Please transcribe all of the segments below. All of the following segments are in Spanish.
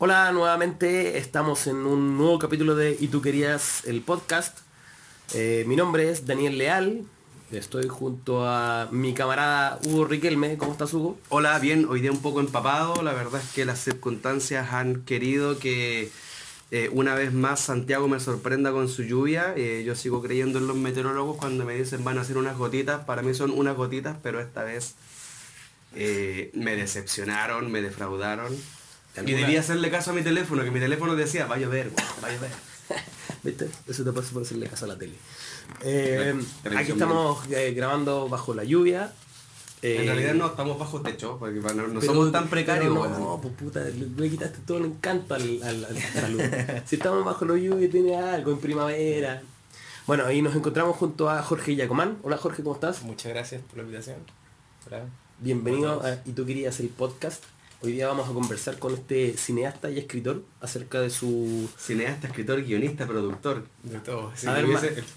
Hola, nuevamente estamos en un nuevo capítulo de Y tú querías el podcast. Eh, mi nombre es Daniel Leal. Estoy junto a mi camarada Hugo Riquelme. ¿Cómo estás, Hugo? Hola, bien, hoy día un poco empapado. La verdad es que las circunstancias han querido que eh, una vez más Santiago me sorprenda con su lluvia. Eh, yo sigo creyendo en los meteorólogos cuando me dicen van a ser unas gotitas. Para mí son unas gotitas, pero esta vez me decepcionaron, me defraudaron. Y debía hacerle caso a mi teléfono, que mi teléfono decía, vaya a ver, vaya a ver. ¿Viste? Eso te pasa por hacerle caso a la tele. Eh, aquí estamos eh, grabando bajo la lluvia. en realidad no estamos bajo techo, porque no, somos tan precarios. no, pues puta, le, quitaste todo el encanto al, al, si estamos bajo la lluvia tiene algo en primavera. Bueno, ahí nos encontramos junto a Jorge Yacomán. Hola Jorge, ¿cómo estás? Muchas gracias por la invitación. Bienvenido a Y tú querías el podcast. Hoy día vamos a conversar con este cineasta y escritor acerca de su... Cineasta, escritor, guionista, productor. De todo. Si,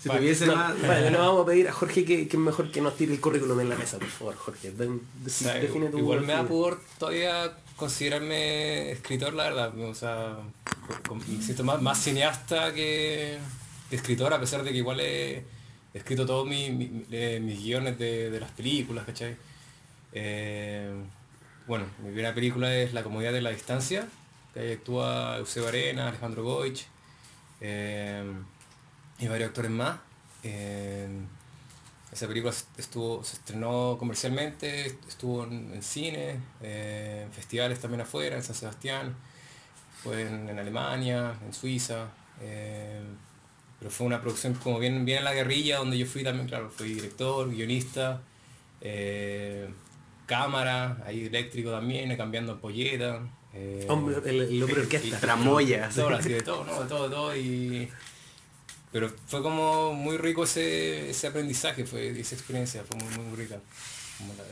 tuviese, más... Vale, le vamos a pedir a Jorge que, es mejor que nos tire el currículum en la mesa, por favor, Jorge. define tu igual me da por todavía considerarme escritor, la verdad. O sea, me siento más, más cineasta que, escritor, a pesar de que igual he escrito todos mis, eh, mis guiones de, de, las películas, ¿cachai? Eh, bueno, mi primera película es La comodidad de la distancia, que ahí actúa Eusebio Arena, Alejandro Goich eh, y varios actores más. Eh, esa película estuvo, se estrenó comercialmente, estuvo en, cine, eh, en festivales también afuera, en San Sebastián, fue en, Alemania, en Suiza. pero fue una producción como bien, bien en la guerrilla, donde yo fui también, claro, fui director, guionista, cámara, ahí eléctrico también, cambiando ampolleta. Eh, hombre, el, hombre orquesta. Tramoya. Todo, así de todo, ¿no? De todo, de todo. Y... Pero fue como muy rico ese, ese aprendizaje, fue esa experiencia, fue muy, muy rica.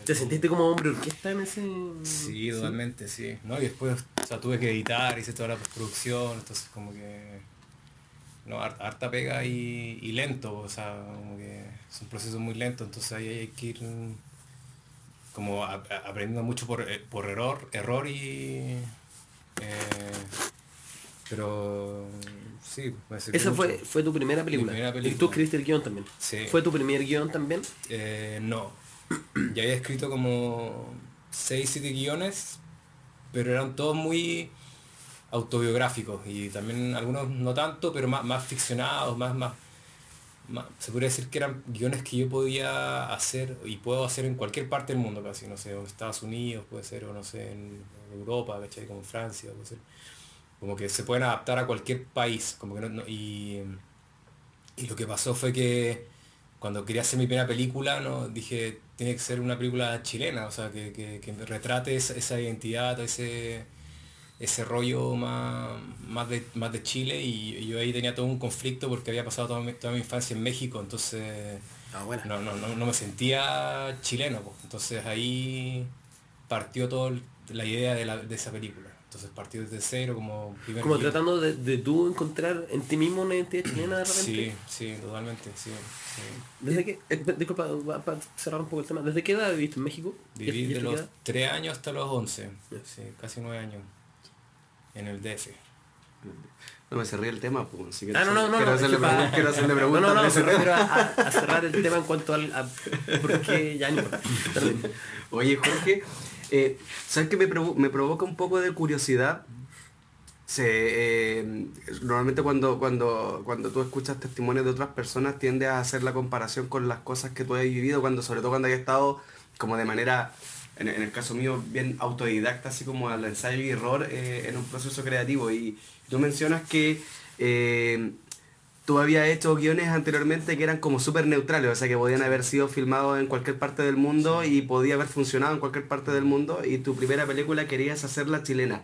¿Te sentiste como hombre orquesta en ese...? Sí, totalmente, sí. ¿no? Y después o sea, tuve que editar, hice toda la postproducción, entonces como que... No, harta pega y, y lento, o sea, como que es un proceso muy lento, entonces ahí hay que ir como aprendiendo mucho por, eh, por error, error y... Eh, pero sí, Esa fue, fue tu primera película. Y tú escribiste el guion también. Sí. ¿Fue tu primer guion también? Eh, no. ya había escrito como 6, 7 guiones, pero eran todos muy autobiográficos y también algunos no tanto, pero más, más ficcionados, más, más, se podría decir que eran guiones que yo podía hacer y puedo hacer en cualquier parte del mundo casi, no sé, en Estados Unidos puede ser, o no sé, en Europa, ¿cachai? Como en Francia, puede ser. Como que se pueden adaptar a cualquier país, como que no, y, y, lo que pasó fue que cuando quería hacer mi primera película, ¿no? dije, tiene que ser una película chilena, o sea, que, que, retrate esa, esa identidad, ese ese rollo más, más, de, más de Chile y, yo ahí tenía todo un conflicto porque había pasado toda mi, toda mi infancia en México, entonces ah, bueno. no, no, no, me sentía chileno, entonces ahí partió toda la idea de, la, de, esa película. Entonces partió desde cero como primer Como tratando de, de, tú encontrar en ti mismo una identidad chilena de repente. Sí, sí, totalmente, sí. ¿Desde qué, eh, disculpa, para cerrar un poco el tema, ¿desde qué edad viviste en México? Viví de los 3 años hasta los 11, sí, casi 9 años en el DF. No me cerré el tema, pues. Si ah, no, no, no. Quiero, hacerle, para... quiero hacerle preguntas. No, no, no, pero a, a, cerrar el tema en cuanto al... A, porque ya no Oye, Jorge, eh, ¿sabes que me, provo me, provoca un poco de curiosidad? Se, eh, normalmente cuando, cuando, cuando tú escuchas testimonios de otras personas tiendes a hacer la comparación con las cosas que tú has vivido, cuando, sobre todo cuando hayas estado como de manera en, el caso mío, bien autodidacta, así como al ensayo y error eh, en un proceso creativo. Y tú mencionas que eh, tú habías hecho guiones anteriormente que eran como súper neutrales, o sea, que podían haber sido filmados en cualquier parte del mundo y podía haber funcionado en cualquier parte del mundo, y tu primera película querías hacerla chilena.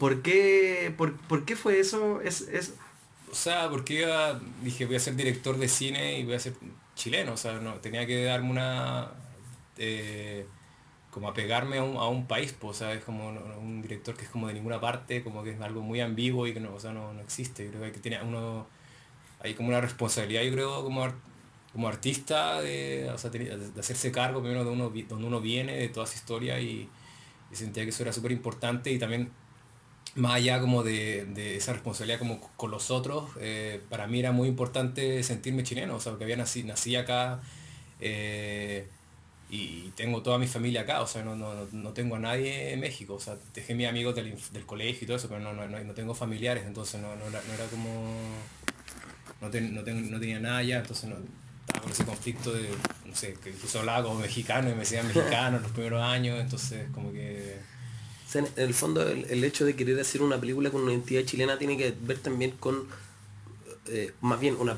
¿Por, qué, por, por, qué fue eso? Es, es... O sea, porque dije, voy a ser director de cine y voy a ser chileno, o sea, no, tenía que darme una... Eh, como apegarme a un, a un país, pues, o es como un director que es como de ninguna parte, como que es algo muy ambiguo y que no, o sea, no, no existe. creo que tiene uno, hay como una responsabilidad, yo creo, como, como artista, de, o sea, de, hacerse cargo primero de uno, donde uno viene, de toda su historia y, sentía que eso era súper importante y también más allá como de, de esa responsabilidad como con los otros, eh, para mí era muy importante sentirme chileno, o sea, porque había nací, nací acá eh, y tengo toda mi familia acá, o sea, no, no, no tengo a nadie en México, o sea, dejé mis amigos del, del colegio y todo eso, pero no, no, no tengo familiares, entonces no, no, era como... No, ten, ten, no, tenía nada allá, entonces no, estaba con ese conflicto de, no sé, que incluso hablaba como mexicano y me decían mexicano los primeros años, entonces como que en el fondo el, el, hecho de querer hacer una película con una identidad chilena tiene que ver también con eh, más bien una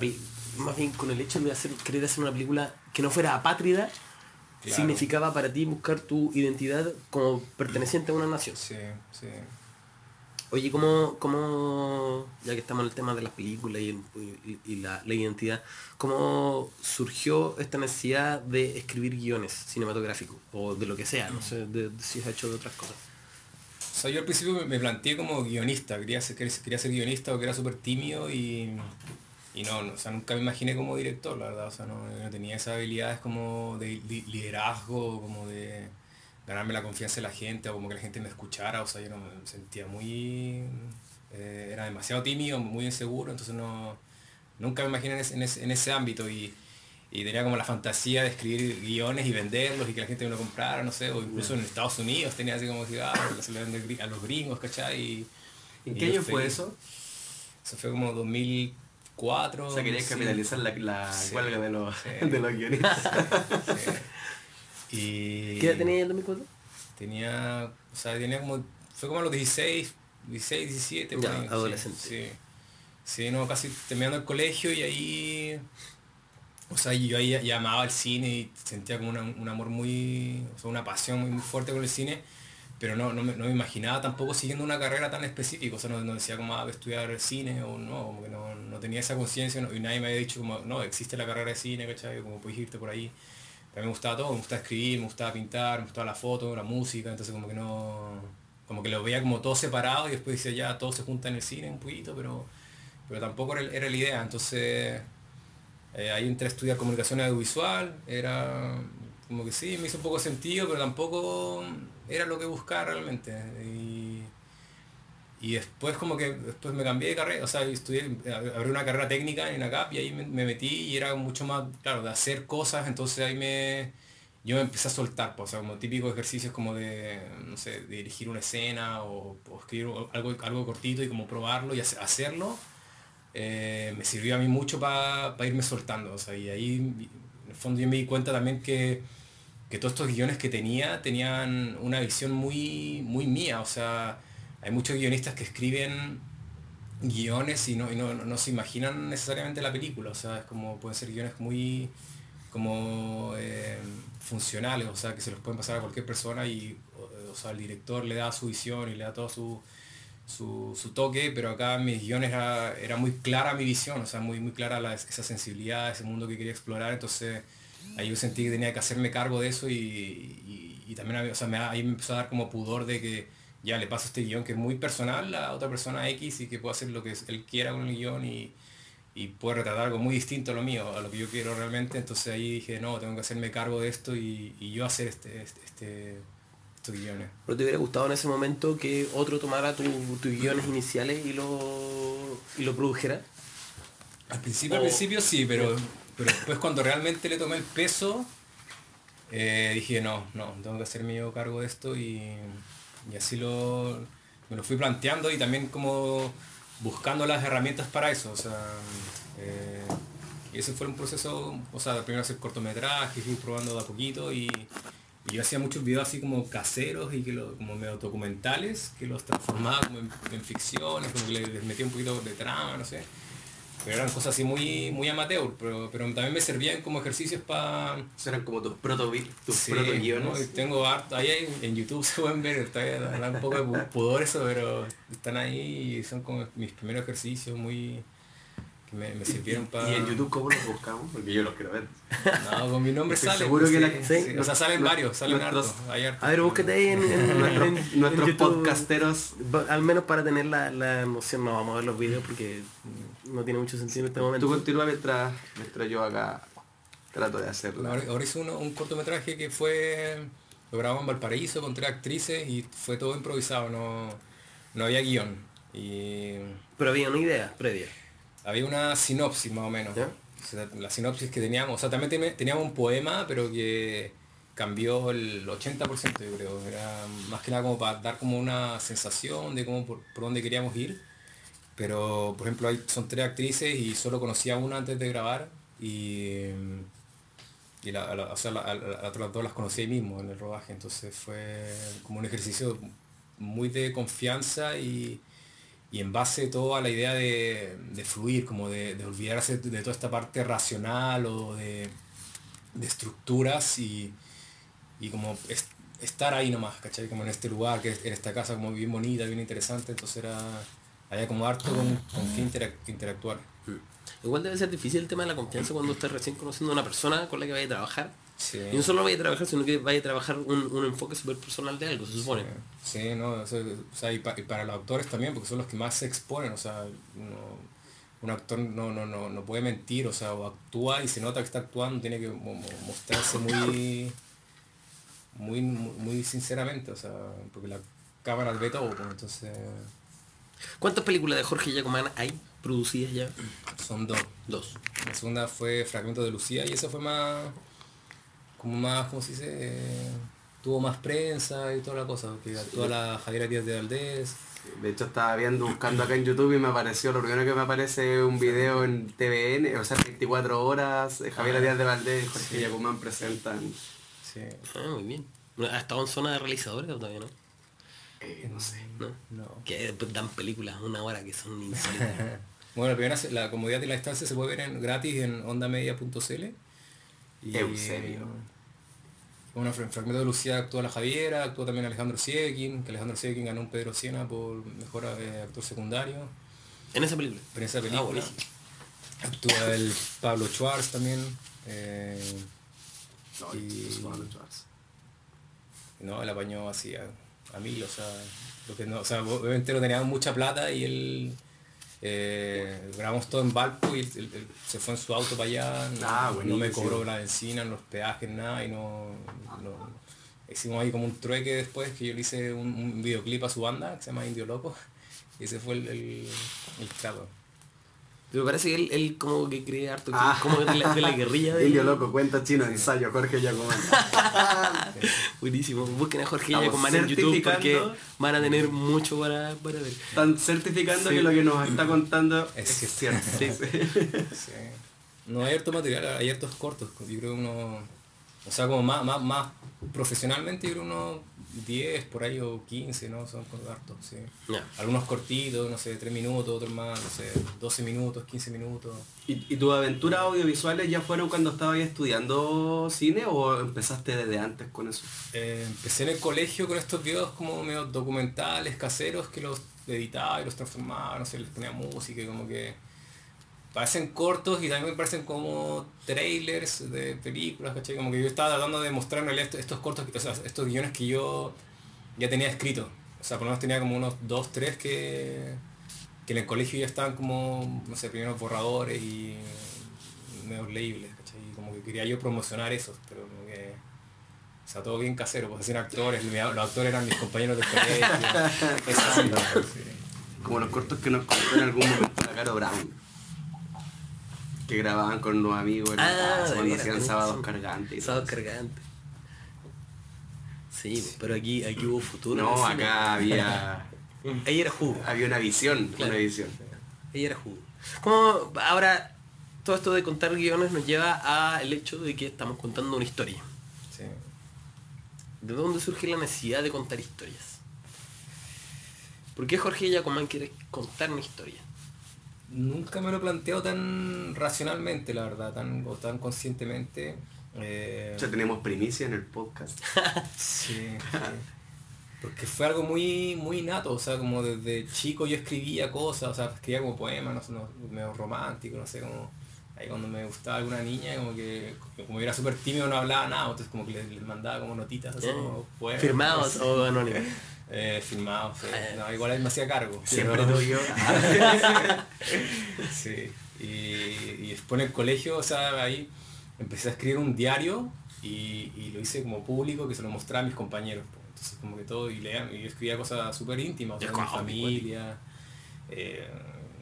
más bien con el hecho de hacer querer hacer una película que no fuera apátrida claro. significaba para ti buscar tu identidad como perteneciente a una nación sí, sí. oye ¿cómo, cómo ya que estamos en el tema de las películas y, y, y la, la, identidad cómo surgió esta necesidad de escribir guiones cinematográficos o de lo que sea no sé de, de, si has hecho de otras cosas o sea, yo al principio me, planteé como guionista, quería ser, quería ser guionista o que era súper tímido y, y no, no, o sea, nunca me imaginé como director, la verdad, o sea, no, no tenía esas habilidades como de liderazgo, como de ganarme la confianza de la gente o como que la gente me escuchara, o sea, yo no me sentía muy, eh, era demasiado tímido, muy inseguro, entonces no, nunca me imaginé en ese, en ese, en ese ámbito y y tenía como la fantasía de escribir guiones y venderlos y que la gente me lo comprara, no sé, o incluso en Estados Unidos tenía así como que ah, a los gringos, ¿cachai? Y, ¿En qué año fue eso? Eso fue como 2004. O sea, querías capitalizar la, la sí, huelga de los, sí. de los guionistas. sí. y ¿Qué edad tenía en 2004? Tenía, o sea, tenía como, fue como a los 16, 16, 17. Ya, ahí, adolescente. Sí, sí, no, casi terminando el colegio y ahí o sea, yo ahí ya amaba el cine y sentía como una, un amor muy, o sea, una pasión muy, muy fuerte con el cine, pero no, no, me, no, me, imaginaba tampoco siguiendo una carrera tan específica, o sea, no, no decía como ah, estudiar cine o no, como que no, no tenía esa conciencia y nadie me había dicho como, no, existe la carrera de cine, ¿cachai? Como puedes irte por ahí. Mí me gustaba todo, me gustaba escribir, me gustaba pintar, me gustaba la foto, la música, entonces como que no, como que lo veía como todo separado y después decía ya, todo se junta en el cine un poquito, pero, pero tampoco era, era la idea, entonces eh, ahí entré a estudiar comunicación audiovisual, era como que sí, me hizo un poco sentido, pero tampoco era lo que buscaba realmente. Y, y después como que después me cambié de carrera, o sea, estudié, abrí una carrera técnica en ACAP y ahí me, me, metí y era mucho más, claro, de hacer cosas, entonces ahí me, yo me empecé a soltar, pues, o sea, como típicos ejercicios como de, no sé, de dirigir una escena o, o escribir algo, algo cortito y como probarlo y hacerlo eh, me sirvió a mí mucho para pa irme soltando. O sea, y ahí en el fondo yo me di cuenta también que, que, todos estos guiones que tenía tenían una visión muy, muy mía. O sea, hay muchos guionistas que escriben guiones y no, y no, no, se imaginan necesariamente la película. O sea, es como pueden ser guiones muy como eh, funcionales, o sea, que se los pueden pasar a cualquier persona y o, sea, el director le da su visión y le da todo su, su, su, toque, pero acá mis guiones era, era, muy clara mi visión, o sea, muy, muy clara la, esa sensibilidad, ese mundo que quería explorar, entonces ahí yo sentí que tenía que hacerme cargo de eso y, y, y también o sea, me, ahí me empezó a dar como pudor de que ya le paso este guion que es muy personal a otra persona X y que puedo hacer lo que él quiera con el guion y, y puede retratar algo muy distinto a lo mío, a lo que yo quiero realmente, entonces ahí dije, no, tengo que hacerme cargo de esto y, y yo hacer este, este, este guiones. ¿Pero te hubiera gustado en ese momento que otro tomara tus tu guiones iniciales y lo, y lo produjera? Al principio, o... al principio sí, pero, pero después cuando realmente le tomé el peso, eh, dije, no, no, tengo que hacer mío cargo de esto y, y así lo, me lo fui planteando y también como buscando las herramientas para eso. O sea, eh, y ese fue un proceso, o sea, primero hacer cortometrajes, fui probando de a poquito y, y yo hacía muchos videos así como caseros y que lo, como medio documentales, que los transformaba como en, en, ficciones, como que les metía un poquito de trama, no sé. Pero eran cosas así muy, muy amateur, pero, pero también me servían como ejercicios para... Eran como tus proto tus sí, proto guiones. ¿no? Tengo harto, ahí en YouTube se pueden ver, está un poco de pudor eso, pero están ahí y son como mis primeros ejercicios muy que me, me sirvieron para... ¿Y en YouTube cómo los buscamos? Porque yo los quiero ver. No, con mi nombre sale. Seguro que la... sí, sí. O sea, salen varios, salen hartos. A ver, búsquete ahí en, en, nuestros, en, nuestros en YouTube, podcasteros. Al menos para tener la, la emoción, no vamos a ver los videos porque no tiene mucho sentido en este momento. Tú continúa mientras, mientras yo acá trato de hacerlo. Ahora, ahora hice uno, un cortometraje que fue... Lo grabamos en Valparaíso con tres actrices y fue todo improvisado, no no había guion. Y Pero había una idea previa. había una sinopsis más o menos. ¿Ya? O sea, la sinopsis que teníamos, o sea, también teníamos un poema, pero que cambió el 80% yo creo. Era más que nada como para dar como una sensación de cómo por, por dónde queríamos ir. Pero, por ejemplo, hay, son tres actrices y solo conocía una antes de grabar y, y la, la- o sea, la- la- otras dos las conocí ahí mismo en el rodaje. Entonces fue como un ejercicio muy de confianza y, y en base todo a la idea de, de fluir, como de, de olvidarse de toda esta parte racional o de, de estructuras y, y como es- estar ahí nomás, ¿cachai? Como en este lugar, que en esta casa como bien bonita, bien interesante, entonces era, había como harto con, con interac- interactuar. Igual debe ser difícil el tema de la confianza cuando estás recién conociendo a una persona con la que vaya a trabajar. Sí. Y no solo vaya a trabajar, sino que vaya a trabajar un, un enfoque súper personal de algo, se supone. Sí, no, o sea, y, pa- y para los actores también, porque son los que más se exponen, o sea, uno- un actor no, no, no, no puede mentir, o sea, o actúa y se nota que está actuando, tiene que mo- mo- mostrarse muy, muy, muy sinceramente, o sea, porque la cámara ve todo, pues, entonces ¿Cuántas películas de Jorge Giacomán hay producidas ya? son dos. Dos. La segunda fue Fragmento de Lucía y esa fue más, como más, ¿cómo se dice? Eh, tuvo más prensa y toda la cosa, que actúa la Javiera Díaz de Valdés. De hecho estaba viendo, buscando acá en YouTube y me apareció, lo primero que me aparece es un video en TVN, o sea, 24 horas, eh, Javier Ah, Díaz de Valdés y Jorge sí. Yacumán presentan, Sí. Ah, muy bien. ¿Ha estado en zona de realizadores todavía no? Eh, no sé. ¿No? No. Que dan películas una hora que son insólitas. Bueno, la, primera, la comodidad de la instancia se puede ver en, gratis en ondamedia.cl. Y, Eusebio. Bueno, en Fragmento de Lucía actúa la Javiera, actúa también Alejandro Siekin, que Alejandro Siekin ganó un Pedro Siena por mejor eh, actor secundario. en esa película. En esa Ah, película buenísimo. actúa el Pablo Schwartz también. eh, No, Y- Pablo Schwartz. no, él apañó así a, mil, o sea, lo que no, o sea, obviamente no teníamos mucha plata y él eh, grabamos todo en Valpo y él, él- él se fue en su auto para allá, no, Ah, no me cobró la benzina, los peajes, nada, y no, no- hicimos ahí como un trueque después que yo le hice un, un videoclip a su banda que se llama Indio Loco y ese fue el, el, el trato. Pero parece que él, él como que cree harto, que- Ah. como de la, de la guerrilla de Indio Loco, cuenta chino, ensayo, Jorge Yacumán. Buenísimo. Busquen a Jorge Giacomán en YouTube porque van a tener mucho para, para ver. Están certificando Sí. que lo que nos está contando Es es, cierto. Sí. Sí. No hay harto material, hay hartos cortos. Yo creo uno, o sea, como más, más, más profesionalmente, yo creo unos 10 por ahí o 15, ¿no? Son con hartos, sí. Algunos cortitos, no sé, 3 minutos, otros más, no sé, 12 minutos, 15 minutos. ¿Y, y tus aventuras audiovisuales ya fueron cuando estabas estudiando cine o empezaste desde antes con eso? Eh, empecé en el colegio con estos videos como medio documentales, caseros, que los editaba y los transformaba, no sé, les ponía música y como que parecen cortos y también me parecen como trailers de películas, ¿cachai? Como que yo estaba tratando de mostrar en realidad estos, cortos, o sea, estos guiones que yo ya tenía escrito. O sea, por lo menos tenía como unos dos, tres que, que en el colegio ya estaban como, no sé, primeros borradores y medio leíbles, ¿cachai? Y como que quería yo promocionar esos, pero como que... O sea, todo bien casero, pues hacían actores, los actores eran mis compañeros del colegio. sí. Como los cortos que nos contó en algún momento la Caro Brown. Que grababan con unos amigos en la Ah, casa cuando hacían sábados cargantes. y Sábado todo eso. cargante. Sí, pero aquí, aquí hubo futuro. No, acá había, Ahí era jugo. había una visión, Claro. una visión. Ahí era jugo. Como ahora todo esto de contar guiones nos lleva al hecho de que estamos contando una historia. Sí. ¿De dónde surge la necesidad de contar historias? ¿Por qué Jorge Yacomán quiere contar una historia? Nunca me lo he planteado tan racionalmente, la verdad, tan, o tan conscientemente. Eh, Ya tenemos primicia en el podcast. sí, sí. Porque fue algo muy, muy nato, o sea, como desde chico yo escribía cosas, o sea, escribía como poemas, no sé, no, medio romántico, no sé, como ahí cuando me gustaba alguna niña, como que como yo era súper tímido no hablaba nada, entonces como que les, les mandaba como notitas así como poemas. ¿Firmados o anónimos? Eh, filmados, sí. Ah, No, igual él me hacía cargo. Siempre pero- tuyo. Sí, y, y después en el colegio, o sea, ahí empecé a escribir un diario y, y lo hice como público que se lo mostraba a mis compañeros. po. Entonces como que todo, y, leía, y yo escribía cosas súper íntimas, o sea, de mi familia, eh,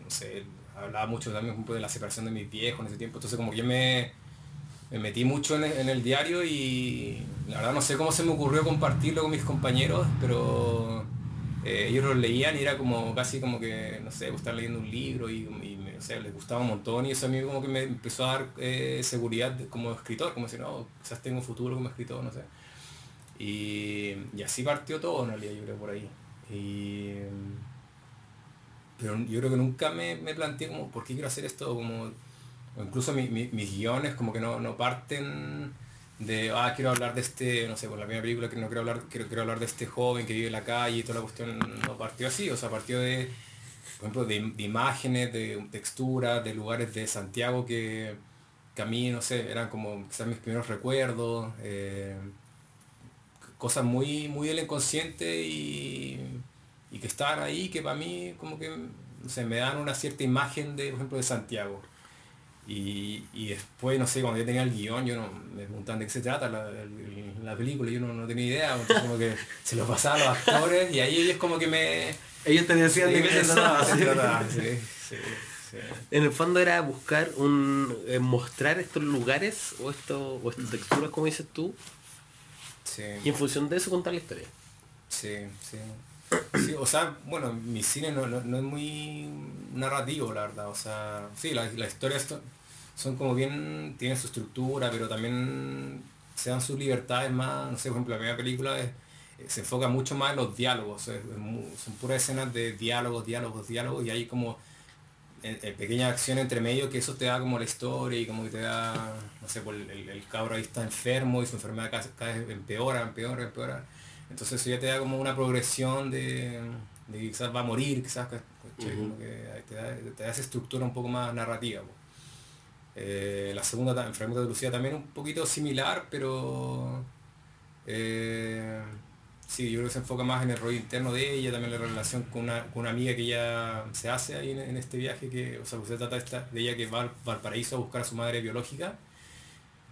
no sé, hablaba mucho también un poco de la separación de mis viejos en ese tiempo, entonces como que yo me, me metí mucho en el, diario y la verdad no sé cómo se me ocurrió compartirlo con mis compañeros, pero eh, ellos lo leían y era como casi como que, no sé, estar leyendo un libro y, me- o sea, les gustaba un montón y eso a mí como que me empezó a dar eh, seguridad como escritor, como si no, quizás tengo un futuro como escritor, no sé. Y, y así partió todo en realidad, yo creo, por ahí. Y, pero yo creo que nunca me, me planteé como, ¿por qué quiero hacer esto? Como, o incluso mi- mi- mis guiones como que no, no parten de, ah, quiero hablar de este, no sé, por la primera película que no quiero hablar, quiero, quiero hablar de este joven que vive en la calle y toda la cuestión no partió así, o sea, partió de, por ejemplo, de, de imágenes, de texturas, de lugares de Santiago que, que a mí, no sé, eran como quizás mis primeros recuerdos, eh, cosas muy, muy del inconsciente y, y que estaban ahí, que para mí como que no sé, me dan una cierta imagen de, por ejemplo, de Santiago. Y, y después, no sé, cuando yo tenía el guion, yo no, me preguntaban de qué se trata la, el- la película, yo no, no tenía idea, entonces como que se lo pasaba a los actores y ahí ellos como que me... Ellos te decían de qué se trataba. se trataba, sí, sí, sí. En el fondo era buscar un eh, mostrar estos lugares o esto o estas texturas como dices tú Sí. y en función de eso contar la historia. Sí, sí. Sí, o sea, bueno, mi cine no, no- no es muy narrativo, la verdad. O sea, sí, la- las historias to- son como bien, tienen su estructura, pero también se dan sus libertades más, no sé, por ejemplo, la primera película es- eh, se enfoca mucho más en los diálogos, es- son puras escenas de diálogos, diálogos, diálogos, y hay como eh, eh, pequeñas acciones entre medio que eso te da como la historia y como que te da, no sé, el, el, el cabro ahí está enfermo y su enfermedad cada, cada vez empeora, empeora, empeora. Entonces eso ya te da como una progresión de, de que quizás va a morir, quizás, que te da, te da esa estructura un poco más narrativa. Eh, la segunda, ta- Fragmento de Lucía también un poquito similar, pero eh, sí, yo creo que se enfoca más en el rollo interno de ella, también la relación con una, con una amiga que ella se hace ahí en, en este viaje, que, o sea, pues se trata esta- de ella que va al Valparaíso a buscar a su madre biológica.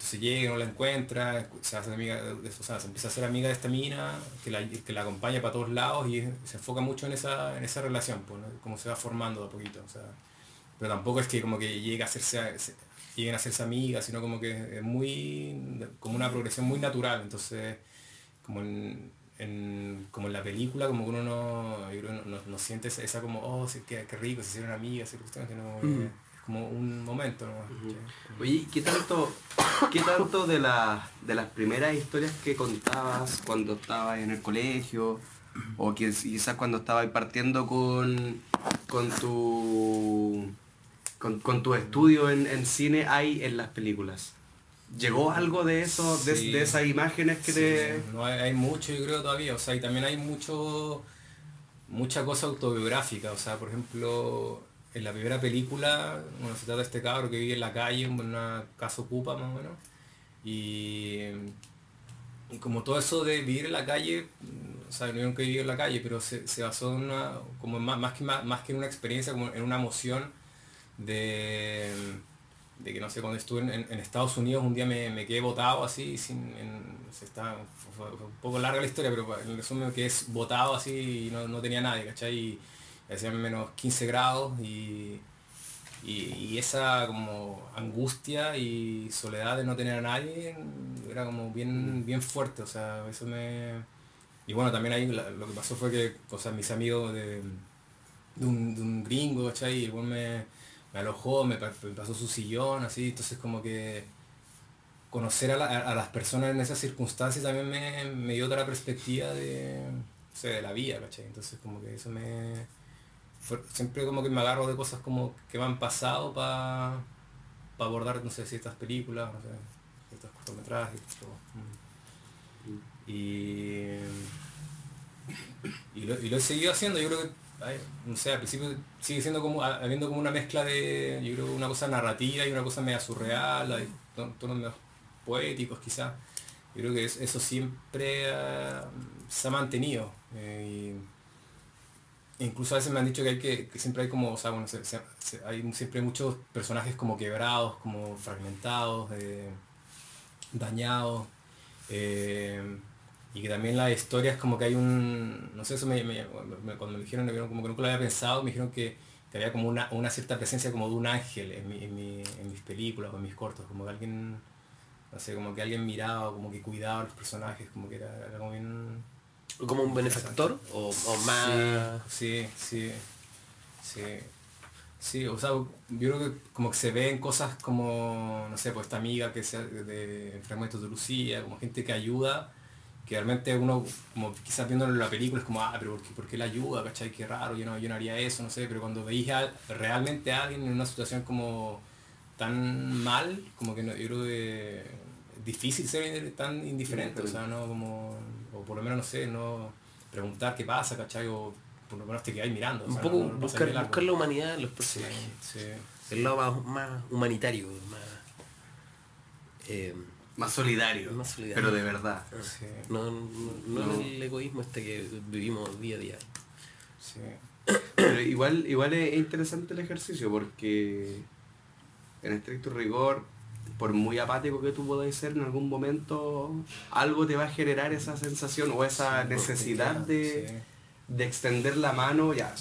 Entonces llega, no la encuentra, se hace amiga, de- o sea, se empieza a ser amiga de esta mina, que la, que la acompaña para todos lados y se enfoca mucho en esa, en esa relación, pues, ¿no? cómo se va formando de a poquito. O sea, pero tampoco es que como que llegue a hacerse, se- lleguen a hacerse amigas, sino como que es muy, como una progresión muy natural. Entonces, como en, en- como en la película, como que uno no, que no, no- no siente esa, como, oh, qué, qué rico, se hicieron amigas, cuestión, sino como un momento, ¿no? Oye, ¿qué tanto, qué tanto de, la- de las primeras historias que contabas cuando estabas en el colegio o que quizás cuando estabas partiendo con, con tu con, con tu estudio en, en cine hay en las películas? ¿Llegó algo de eso, de, de esas imágenes que Sí, te... no hay, hay mucho yo creo todavía, o sea, y también hay mucho mucha cosa autobiográfica, o sea, por ejemplo, en la primera película, bueno, se trata de este cabro que vive en la calle, en una casa ocupa más o menos, y, y como todo eso de vivir en la calle, o sea, no he vivido en la calle, pero se, se basó en una, como más, más que, más, más que en una experiencia, como en una emoción de, de que no sé, cuando estuve en, en- Estados Unidos un día me, me quedé botado así, sin, se está, fue, un poco larga la historia, pero en resumen me quedé botado así y no, no tenía nadie, ¿cachai? Hacían menos 15 grados y, y, y esa como angustia y soledad de no tener a nadie era como bien, bien fuerte, o sea, eso me... Y bueno, también ahí lo que pasó fue que, o sea, mis amigos de, de un, de un gringo, ¿cachai? Y el weón me, me alojó, me, pa- me pasó su sillón, así, entonces como que conocer a, la- a las personas en esas circunstancias también me, me dio otra perspectiva de, o sea, de la vida, ¿cachai? Entonces como que eso me... siempre como que me agarro de cosas como que me han pasado para abordar, no sé, ciertas películas, no sé, ciertos cortometrajes. Mm. Y, y, lo, y lo he seguido haciendo, yo creo que, no sé, al principio sigue siendo como, ha- habiendo como una mezcla de, yo creo, una cosa narrativa y una cosa media surreal, hay ton- tonos medio poéticos quizás. Yo creo que es- eso siempre ah, se ha mantenido. eh, incluso a veces me han dicho que hay que, siempre hay como, o sea, bueno, se- hay siempre muchos personajes como quebrados, como fragmentados, dañados. eh, y que también las historias como que hay un, no sé, eso me, me- me- cuando me dijeron, como que nunca lo había pensado, me dijeron que, que había como una, una cierta presencia como de un ángel en, mi- en, mi- en mis películas o en mis cortos, como que alguien, no sé, como que alguien miraba, como que cuidaba a los personajes, como que era, era como bien... ¿Como un benefactor? ¿O, o más...? Sí, sí, sí. Sí, o sea, yo creo que como que se ven cosas como, no sé, pues esta amiga que sea de fragmentos de Lucía, como gente que ayuda, que realmente uno, como quizás viéndolo en la película, es como, ah, pero ¿por qué, por qué la ayuda? ¿Cachai? Qué raro, yo no, yo no haría eso, no sé, pero cuando veis a- realmente a alguien en una situación como tan mal, como que no, yo creo que es difícil ser tan indiferente, o sea, no como, o por lo menos, no sé, no preguntar qué pasa, ¿cachai? O por lo menos te quedáis mirando. o Un sea, poco no- no buscar, buscar la humanidad en los Sí, personajes. sí. El lado más, más humanitario, más... eh, Más solidario. Más solidario. Pero de verdad. Sí, no, no, no No. el egoísmo este que vivimos día a día. sí. Pero igual, igual es interesante el ejercicio porque en estricto rigor, por muy apático que tú podáis ser, en algún momento algo te va a generar esa sensación o esa necesidad de, de extender la mano, ya,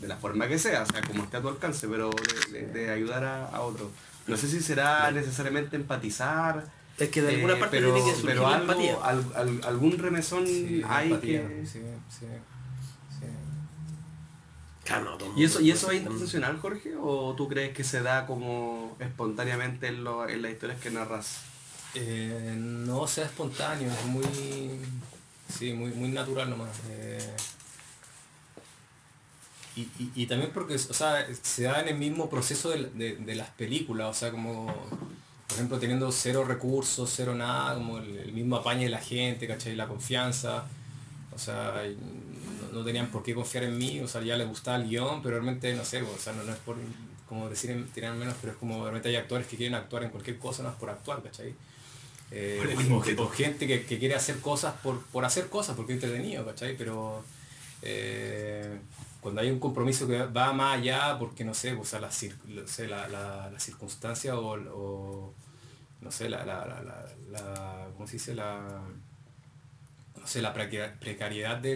de la forma que sea, o sea, como esté a tu alcance, pero de, de- de ayudar a, a otro. No sé si será necesariamente empatizar. Es que de alguna eh, parte pero, tiene que surgir pero la algo, empatía. al- al- algún remesón Sí, hay empatía, que... Claro, no, todo el ¿Y eso, ¿Y eso es intencional, Jorge? ¿O tú crees que se da como espontáneamente en, lo- en las historias que narras? Eh, no sea espontáneo, es muy, sí, muy, muy natural nomás. eh. y, y- y también porque, o sea, se da en el mismo proceso de, de- de las películas, o sea, como, por ejemplo, teniendo cero recursos, cero nada, como el, el mismo apañe de la gente, ¿cachai? La confianza, o sea, no, tenían por qué confiar en mí, o sea, ya les gustaba el guion, pero realmente, no sé, o sea, no, no es por, como decir, en- tirar menos, pero es como, realmente hay actores que quieren actuar en cualquier cosa, no es por actuar, ¿cachai? Eh, Por el o- gente que, que quiere hacer cosas por, por hacer cosas, porque es entretenido, ¿cachai? Pero eh, cuando hay un compromiso que va más allá, porque no sé, o sea, la, la, la, la circunstancia o, o, no sé, la, la, la, la- la- ¿cómo se dice? La, no sé, la preca- precariedad de,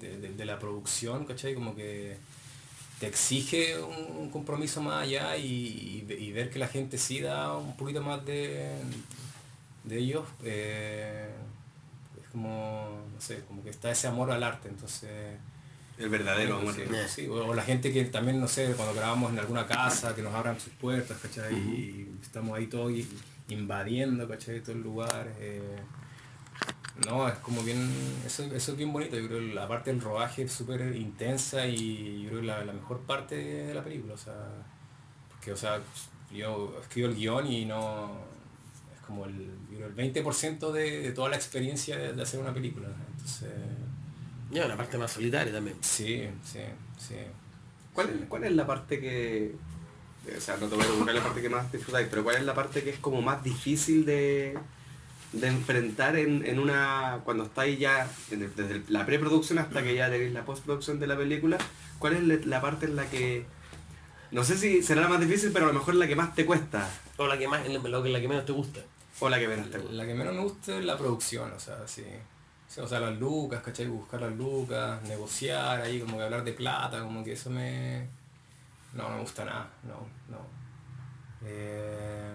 de, de- de la producción, ¿cachai? Como que te exige un, un compromiso más allá y, y ve- y ver que la gente sí da un poquito más de, de ellos, eh, es como, no sé, como que está ese amor al arte, entonces... El verdadero amor. Sí, sí, o, o la gente que también, no sé, cuando grabamos en alguna casa, que nos abran sus puertas, ¿cachai? Y estamos ahí todos invadiendo, ¿cachai? Todo el lugar. eh, no, es como bien, eso, eso es bien bonito, yo creo que la parte del rodaje es súper intensa y yo creo que la, la mejor parte de la película, o sea, porque, o sea, yo escribo el guion y no, es como el, yo creo, el 20% de, de toda la experiencia de, de hacer una película, entonces... Ya, una parte más solitaria también. Sí, sí, sí. ¿Cuál, es, ¿Cuál es la parte que... O sea, no te voy a preguntar la parte que más disfrutáis, pero ¿cuál es la parte que es como más difícil de, de enfrentar en, en una... cuando estáis ya, en el- desde la preproducción hasta que ya tenéis la postproducción de la película? ¿Cuál es la- parte en la que... No sé si será la más difícil, pero a lo mejor la que más te cuesta. O la que más, lo que la que menos te gusta. O la que menos te La, gusta. la que menos me gusta es la producción, o sea, sí. Sí, O sea, las lucas, ¿cachai? Buscar las lucas, negociar ahí, como que hablar de plata, como que eso me... No, no me gusta nada, no, no. Eh,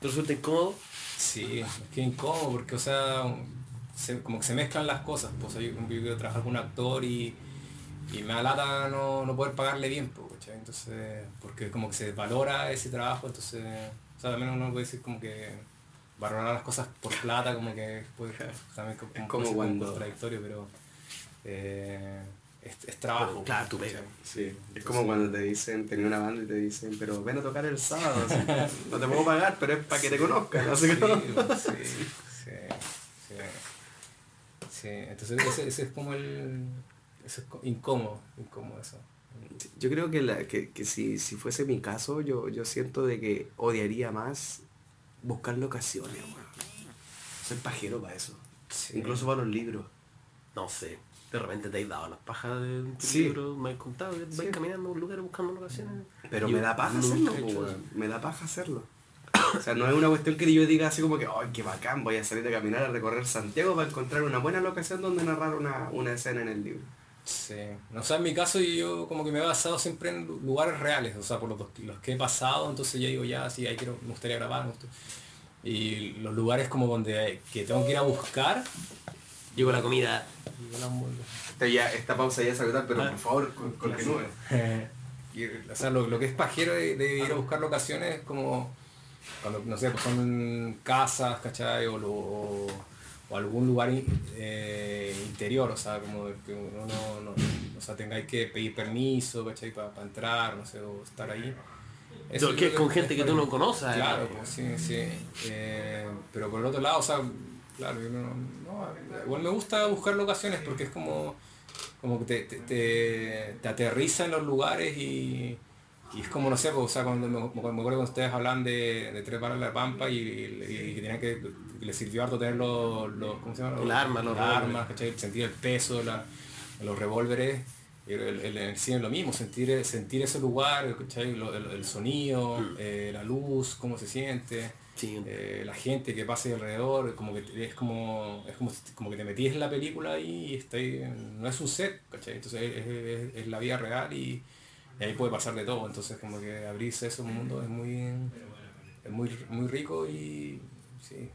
¿Te resulta incómodo? Sí, es que es incómodo porque, o sea, se- como que se mezclan las cosas. Pues, yo, yo quiero trabajar con un actor y, y me da lata no, no poder pagarle bien, pues. Entonces, porque como que se valora ese trabajo, entonces, o sea, también uno puede decir como que valorar las cosas por plata, como que puede también como, Es como cuando- contradictorio, pero eh, es, es trabajo. Claro, tu pega. Sí, es como cuando te dicen, tenía una banda y te dicen, pero ven a tocar el sábado, así, no te puedo pagar, pero es para que te conozcan, así Sí, que no. sí, sí, sí. Sí, entonces ese, ese es como el... Eso es incómodo, incómodo eso. Yo creo que, la- que, que si, si fuese mi caso, yo, yo siento de que odiaría más buscar locaciones, weón. Soy pajero para eso. Sí. Incluso para los libros. No sé. De repente te has dado las pajas de tu Sí. libro, me has contado Sí. vais caminando a un lugar buscando locaciones. Pero Yo me da paja hacerlo, he hecho. Me da paja hacerlo. O sea, no es una cuestión que yo diga así como que, ¡ay, qué bacán! Voy a salir a caminar a recorrer Santiago para encontrar una buena locación donde narrar una, una escena en el libro. Sí. O sea, en mi caso yo como que me he basado siempre en lu- lugares reales, o sea, por los, los que he pasado, entonces ya digo, ya, sí, ahí quiero, me gustaría grabar. me Y los lugares como donde que tengo que ir a buscar, Llegó la comida. yo la envuelvo. Esta, ya, esta pausa ya es total, pero Ah. por favor, con- continúe. Y, o sea, lo, lo que es pajero de, de ir a buscar locaciones es como cuando, no sé, pues son casas, ¿cachai? O, lo- o, o algún lugar in- eh, interior, o sea, como que uno no, no- o sea, tengáis que pedir permiso, ¿cachai? Para entrar, no sé, o estar ahí. Que es con gente que tú no conoces, Claro, además. pues, sí, sí. Eh, pero por el otro lado, o sea, claro, yo no, no, igual me gusta buscar locaciones porque es como, como que te, te, te, te aterriza en los lugares y, y es como, no sé, pues, o sea, cuando me, me acuerdo cuando ustedes hablan de, de tres balas en la pampa y, y, que tenían que, que les sirvió harto tener los, los ¿cómo se llama? El arma, los armas, ¿cachai? sentir el peso, la, los revólveres. Y el, el, el- cine es lo mismo, sentir, sentir ese lugar, ¿cachai? El, el sonido, eh, la luz, cómo se siente, Sí. eh, la gente que pasa ahí alrededor, como que es como, es como, como que te metís en la película y está ahí, no es un set, ¿cachai? Entonces es, es- es la vida real y, y ahí puede pasar de todo, entonces como que abrirse a ese mundo es muy, es muy, muy rico y sí,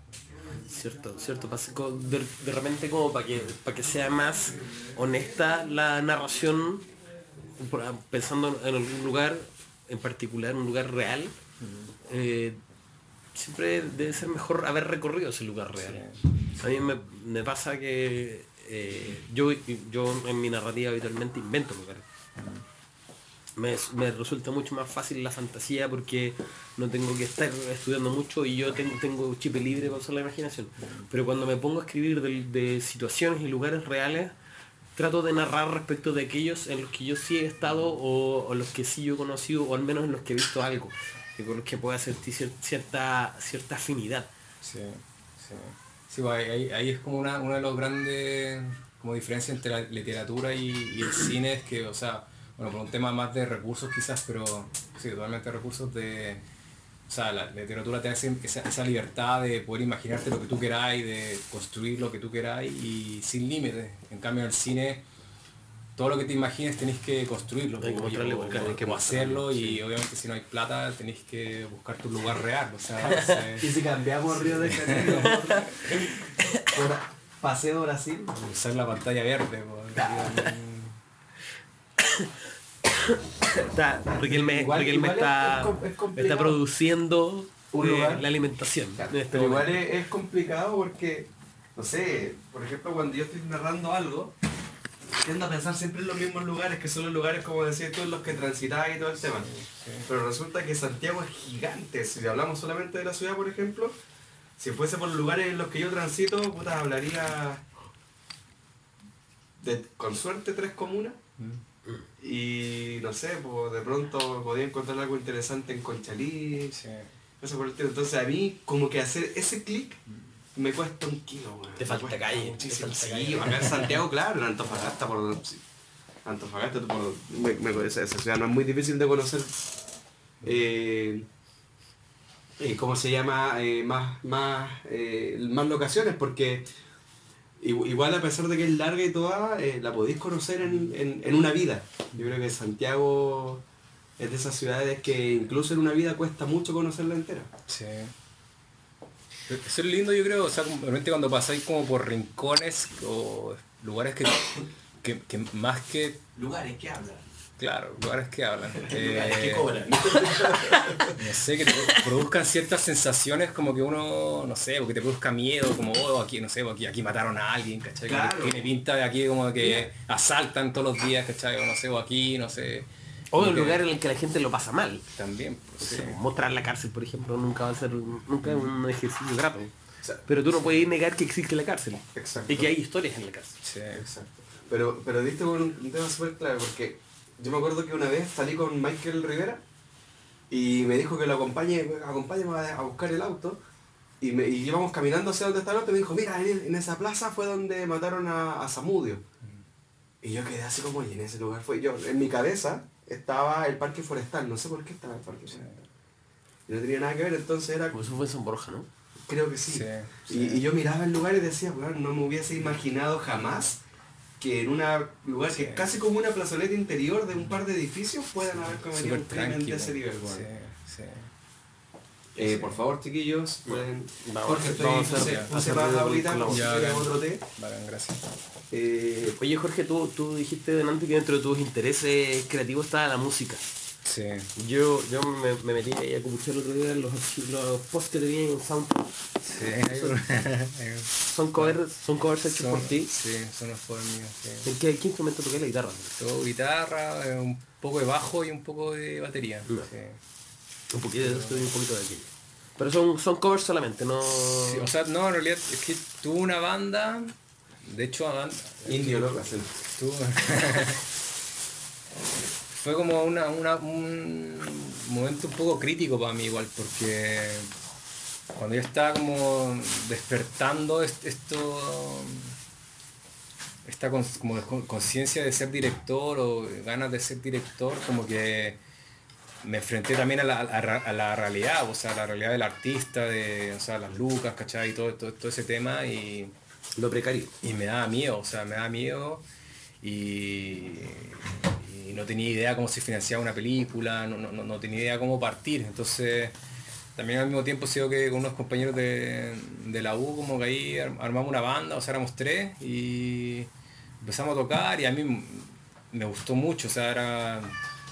Cierto, cierto. De, de repente como para que, para que sea más honesta la narración, pensando en algún lugar en particular, un lugar real, eh, siempre debe ser mejor haber recorrido ese lugar real. A mí me, me pasa que eh, yo, yo en mi narrativa habitualmente invento lugares. Me, me resulta mucho más fácil la fantasía porque no tengo que estar estudiando mucho y yo tengo, tengo chip libre para usar la imaginación. Pero cuando me pongo a escribir de, de situaciones y lugares reales, trato de narrar respecto de aquellos en los que yo sí he estado o, o los que sí yo he conocido o al menos en los que he visto algo, que con los que pueda sentir cier- cierta, cierta afinidad. Sí, sí. Sí, pues, ahí, ahí- es como una, una de los grandes como diferencias entre la literatura y, y el cine es que, o sea, bueno, por un tema más de recursos quizás, pero sí, totalmente recursos de... O sea, la literatura te hace esa, esa libertad de poder imaginarte lo que tú queráis, de construir lo que tú queráis y sin límites. En cambio el cine, todo lo que te imagines tenéis que construirlo, Hay que o- mostrarle o- porque o- hay que o hacerlo y obviamente si no hay plata tenéis que buscar tu lugar real. O sea, es- Y si cambiamos Río de Janeiro por, por Paseo Brasil. usar la pantalla verde. Está, Riquelme, Igual- Riquelme igual está, es es está produciendo Un eh, lugar. la alimentación. en este Pero igual momento. es, es complicado porque, no sé, por ejemplo, cuando yo estoy narrando algo, tiendo a pensar siempre en los mismos lugares, que son los lugares, como decías tú, en los que transitas y todo el tema. Pero resulta que Santiago es gigante. Si hablamos solamente de la ciudad, por ejemplo, si fuese por los lugares en los que yo transito, puta, hablaría de, con suerte, tres comunas. Y no sé, pues de pronto podía encontrar algo interesante en Conchalí, Sí. eso por el estilo. Entonces a mí como que hacer ese clic me cuesta un kilo, weón. Te falta calle, te Muchísimo. falta Sí, calle. acá en Santiago, claro, en Antofagasta por. sí. Antofagasta por. Me, me- esa, esa ciudad no es muy difícil de conocer. Eh, eh, ¿Cómo se llama? Eh, más, más, eh, más locaciones, porque igu- igual a pesar de que es larga y toda, eh, la podéis conocer en, en- en una vida. Yo creo que Santiago es de esas ciudades que incluso en una vida cuesta mucho conocerla entera. Sí. Eso es lindo yo creo, o sea, realmente cuando pasáis como por rincones o lugares que, que, que más que, Lugares que hablan. claro, lugares que hablan. Lugares que eh, cobran. no sé, que te produzcan ciertas sensaciones como que uno, no sé, o que te produzca miedo, como, oh, aquí, no sé, aquí, aquí mataron a alguien, ¿cachai? Claro. Tiene pinta de aquí como que asaltan todos los días, ¿cachai? O no sé, o aquí, no sé. O un lugar en el que la gente lo pasa mal. También, pues, sí. Mostrar la cárcel, por ejemplo, nunca va a ser nunca un ejercicio grato. Pero tú no puedes negar que existe la cárcel. Exacto. Y que hay historias en la cárcel. Sí. Exacto. Pero, pero diste un, tema súper clave porque yo me acuerdo que una vez salí con Michael Rivera y me dijo que lo acompañe, acompáñame a, a buscar el auto y, me, y íbamos caminando hacia donde está el auto y me dijo, mira, en, en esa plaza fue donde mataron a, a Samudio. Y yo quedé así como, y en ese lugar fue yo. En mi cabeza estaba el parque forestal, no sé por qué estaba el parque forestal. Y no tenía nada que ver, entonces era... Pues eso fue en San Borja, ¿no? Creo que sí. Sí, Y, sí. y yo miraba el lugar y decía, weón, no me hubiese imaginado jamás que en un lugar que es casi como una plazoleta interior de un par de edificios puedan haber cometido un crimen de ese nivel, weón. Eh, por favor, chiquillos, pueden... Vamos, Jorge, estoy, vamos a hacer- puse la si Ya, otro té. Bacán, gracias. Eh, Oye Jorge, tú, tú dijiste delante que dentro de tus intereses creativos estaba la música. Sí. Yo, yo me, me metí ahí a copuchar el otro día en los, los posts que tenía en SoundCloud. Sí, un- Son covers, son covers hechos son- por ti. Sí, son los covers míos. sí. ¿En qué, qué instrumento toqué la guitarra? Todo guitarra, eh, un poco de bajo y un poco de batería. No. Sí. Un poquito de esto y un poquito de aquello. Pero son, son covers solamente, no. Sí, o sea, no, en realidad es que tuve una banda, de hecho, aban- indio, fue como una, una- un momento un poco crítico para mí igual, porque cuando yo estaba como despertando est- esto, esta conciencia de ser director o ganas de ser director, como que me enfrenté también a la, a la realidad, o sea, la realidad del artista, de o sea, las lucas, ¿cachai? Y todo, todo, todo ese tema y, Lo precario. y me daba miedo, o sea, me daba miedo y, y no tenía idea cómo se financiaba una película, no, no, no- tenía idea cómo partir. Entonces, también al mismo tiempo sido que con unos compañeros de, de la U, como que ahí ar- armamos una banda, o sea, éramos tres y empezamos a tocar y a mí me gustó mucho, o sea, era,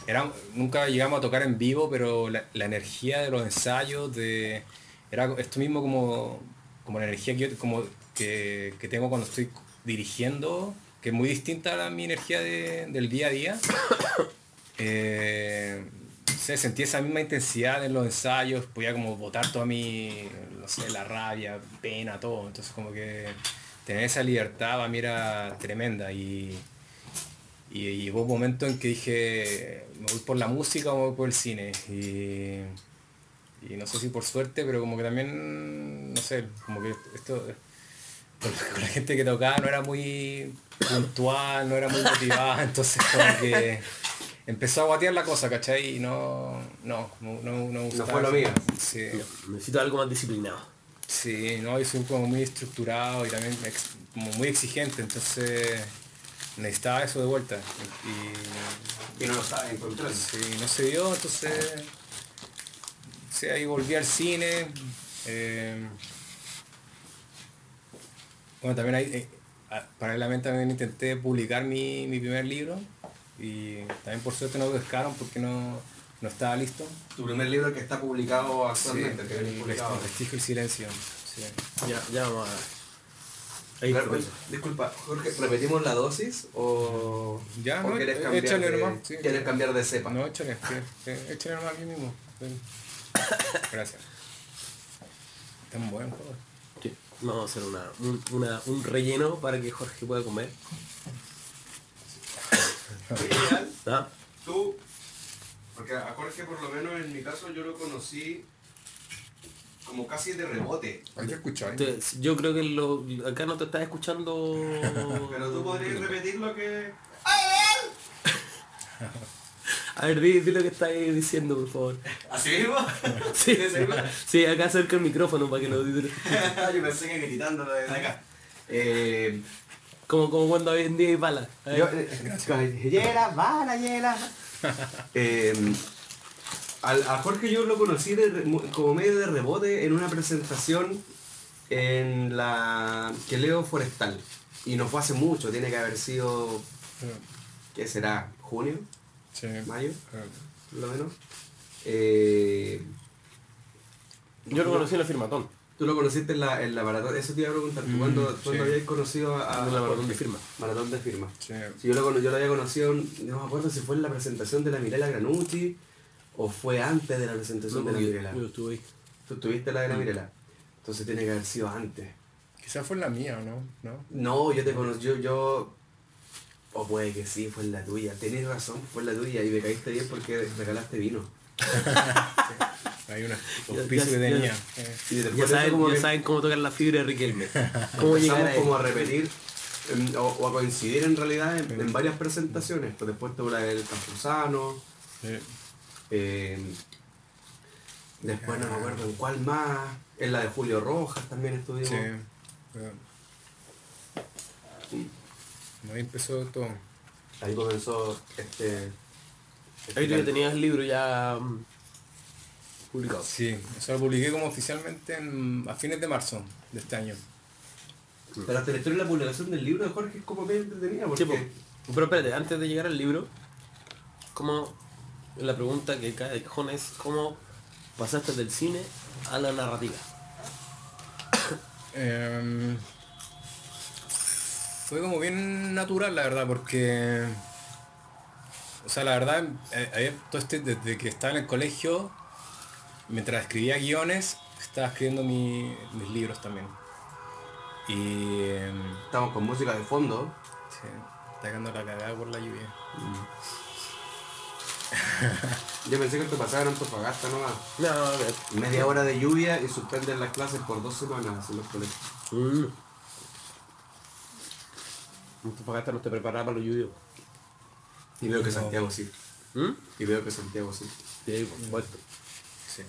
era nunca llegamos a tocar en vivo, pero la, la energía de los ensayos, de, era esto mismo como, como la energía que, como que, que tengo cuando estoy dirigiendo, que es muy distinta a mi energía de- del día a día. Eh, sé, sentí esa misma intensidad en los ensayos, podía como botar toda mi, no sé, la rabia, pena, todo. Entonces como que tener esa libertad para mí era tremenda y, y, y hubo un momento en que dije, me voy por la música o me voy por el cine. Y, y no sé si por suerte, pero como que también, no sé, como que esto con la, gente que tocaba no era muy puntual, no era muy motivada, entonces como que empezó a guatear la cosa, ¿cachai? Y no, no, no, no, no gustaba fue lo mío. Sí, Necesito algo más disciplinado. sí, no, yo soy como muy estructurado y también ex- como muy exigente, entonces necesitaba eso de vuelta. Y, Y no lo saben encontrar. Sí, no se dio, entonces sí, ahí volví al cine. eh, bueno, también ahí, eh, paralelamente también intenté publicar mi, mi primer libro y también por suerte no lo pescaron porque no, no estaba listo. Tu primer libro que está publicado Sí, actualmente, que el, viene publicado. el Vestigio y Silencio. sí. Ya, ya vamos a. Ahí Claro, pues, disculpa, Jorge, ¿repetimos la dosis o, Ya, o no, quieres eh, cambiar, échale de, nomás, sí. quieres cambiar de cepa? No, échale, échale nomás aquí mismo. Gracias. Tan buen joder. Sí, Vamos a hacer una, un, una- un relleno para que Jorge pueda comer. ¿Ah? Tú, porque a Jorge por lo menos en mi caso yo lo conocí como casi de rebote. Hay que escuchar. Te- yo creo que lo, acá no te estás escuchando. Pero tú podrías repetir lo que... A ver, di, di lo que estás diciendo, por favor. ¿Así mismo? Sí, sí, acá acerca el micrófono para que lo auditores yo pensé que gritándolo desde acá. Eh, Como, como cuando hoy en día hay balas. A ver. eh, hiela, bala, hiela. Al- a Jorge yo lo conocí de como medio de rebote en una presentación en la que leo Forestal. Y no fue hace mucho, tiene que haber sido, ¿qué será? ¿Junio? Sí. ¿Mayo? Por lo menos. Eh, Yo lo conocí en el firmatón. Tú lo conociste en la, en la maratón, eso te iba a preguntar, ¿tú Mm, cuándo, sí. cuándo habías conocido a, a En la maratón de firma. Maratón de firma. Sí. Sí, yo, lo, yo lo había conocido, no me acuerdo si fue en la presentación de la Mirela Granucci o fue antes de la presentación de la Mirela. Yo estuve ahí. Tú tuviste la de la Mirela. Entonces tiene que haber sido antes. Quizás fue la mía, ¿no? ¿no? No, yo te conocí, yo, yo... O puede que sí, fue en la tuya. Tenés razón, fue en la tuya y me caíste bien porque regalaste vino. Hay una Ya- auspicio que ya- tenía. Eh, Y después Ya saben, como ya que saben cómo tocar la fibra de Riquelme. Cómo a como a repetir em, o, o a coincidir en realidad en, en varias presentaciones. Pues después tuve la del Campuzano. sí. Eh, Después no me acuerdo en cuál más. En la de Julio Rojas también estuvimos. Sí. pero- Ahí empezó todo. Ahí comenzó este. este Ahí tú ya tenías el libro ya mm, publicado. Sí, eso lo publiqué como oficialmente en- a fines de marzo de este año. Pero hasta la historia de la publicación del libro de Jorge es como medio entretenida porque. Sí, po. Pero espérate, antes de llegar al libro, como la pregunta que cae de cajón es cómo pasaste del cine a la narrativa. Em, fue como bien natural, la verdad, porque... O sea, la verdad, eh, todo este, desde que estaba en el colegio, mientras escribía guiones, estaba escribiendo mi- mis libros también. Y... em, Estamos con música de fondo. sí, está quedando la cagada por la lluvia. Yo pensé que esto pasaba en Antofagasta nomás. No, a ver. Media hora de lluvia y suspenden las clases por dos semanas en los colegios. Mm. Antofagasta no te preparaba para los lluvios. Y veo que No. Santiago sí. ¿Mm? Y veo que Santiago sí. Sí, por supuesto. Sí.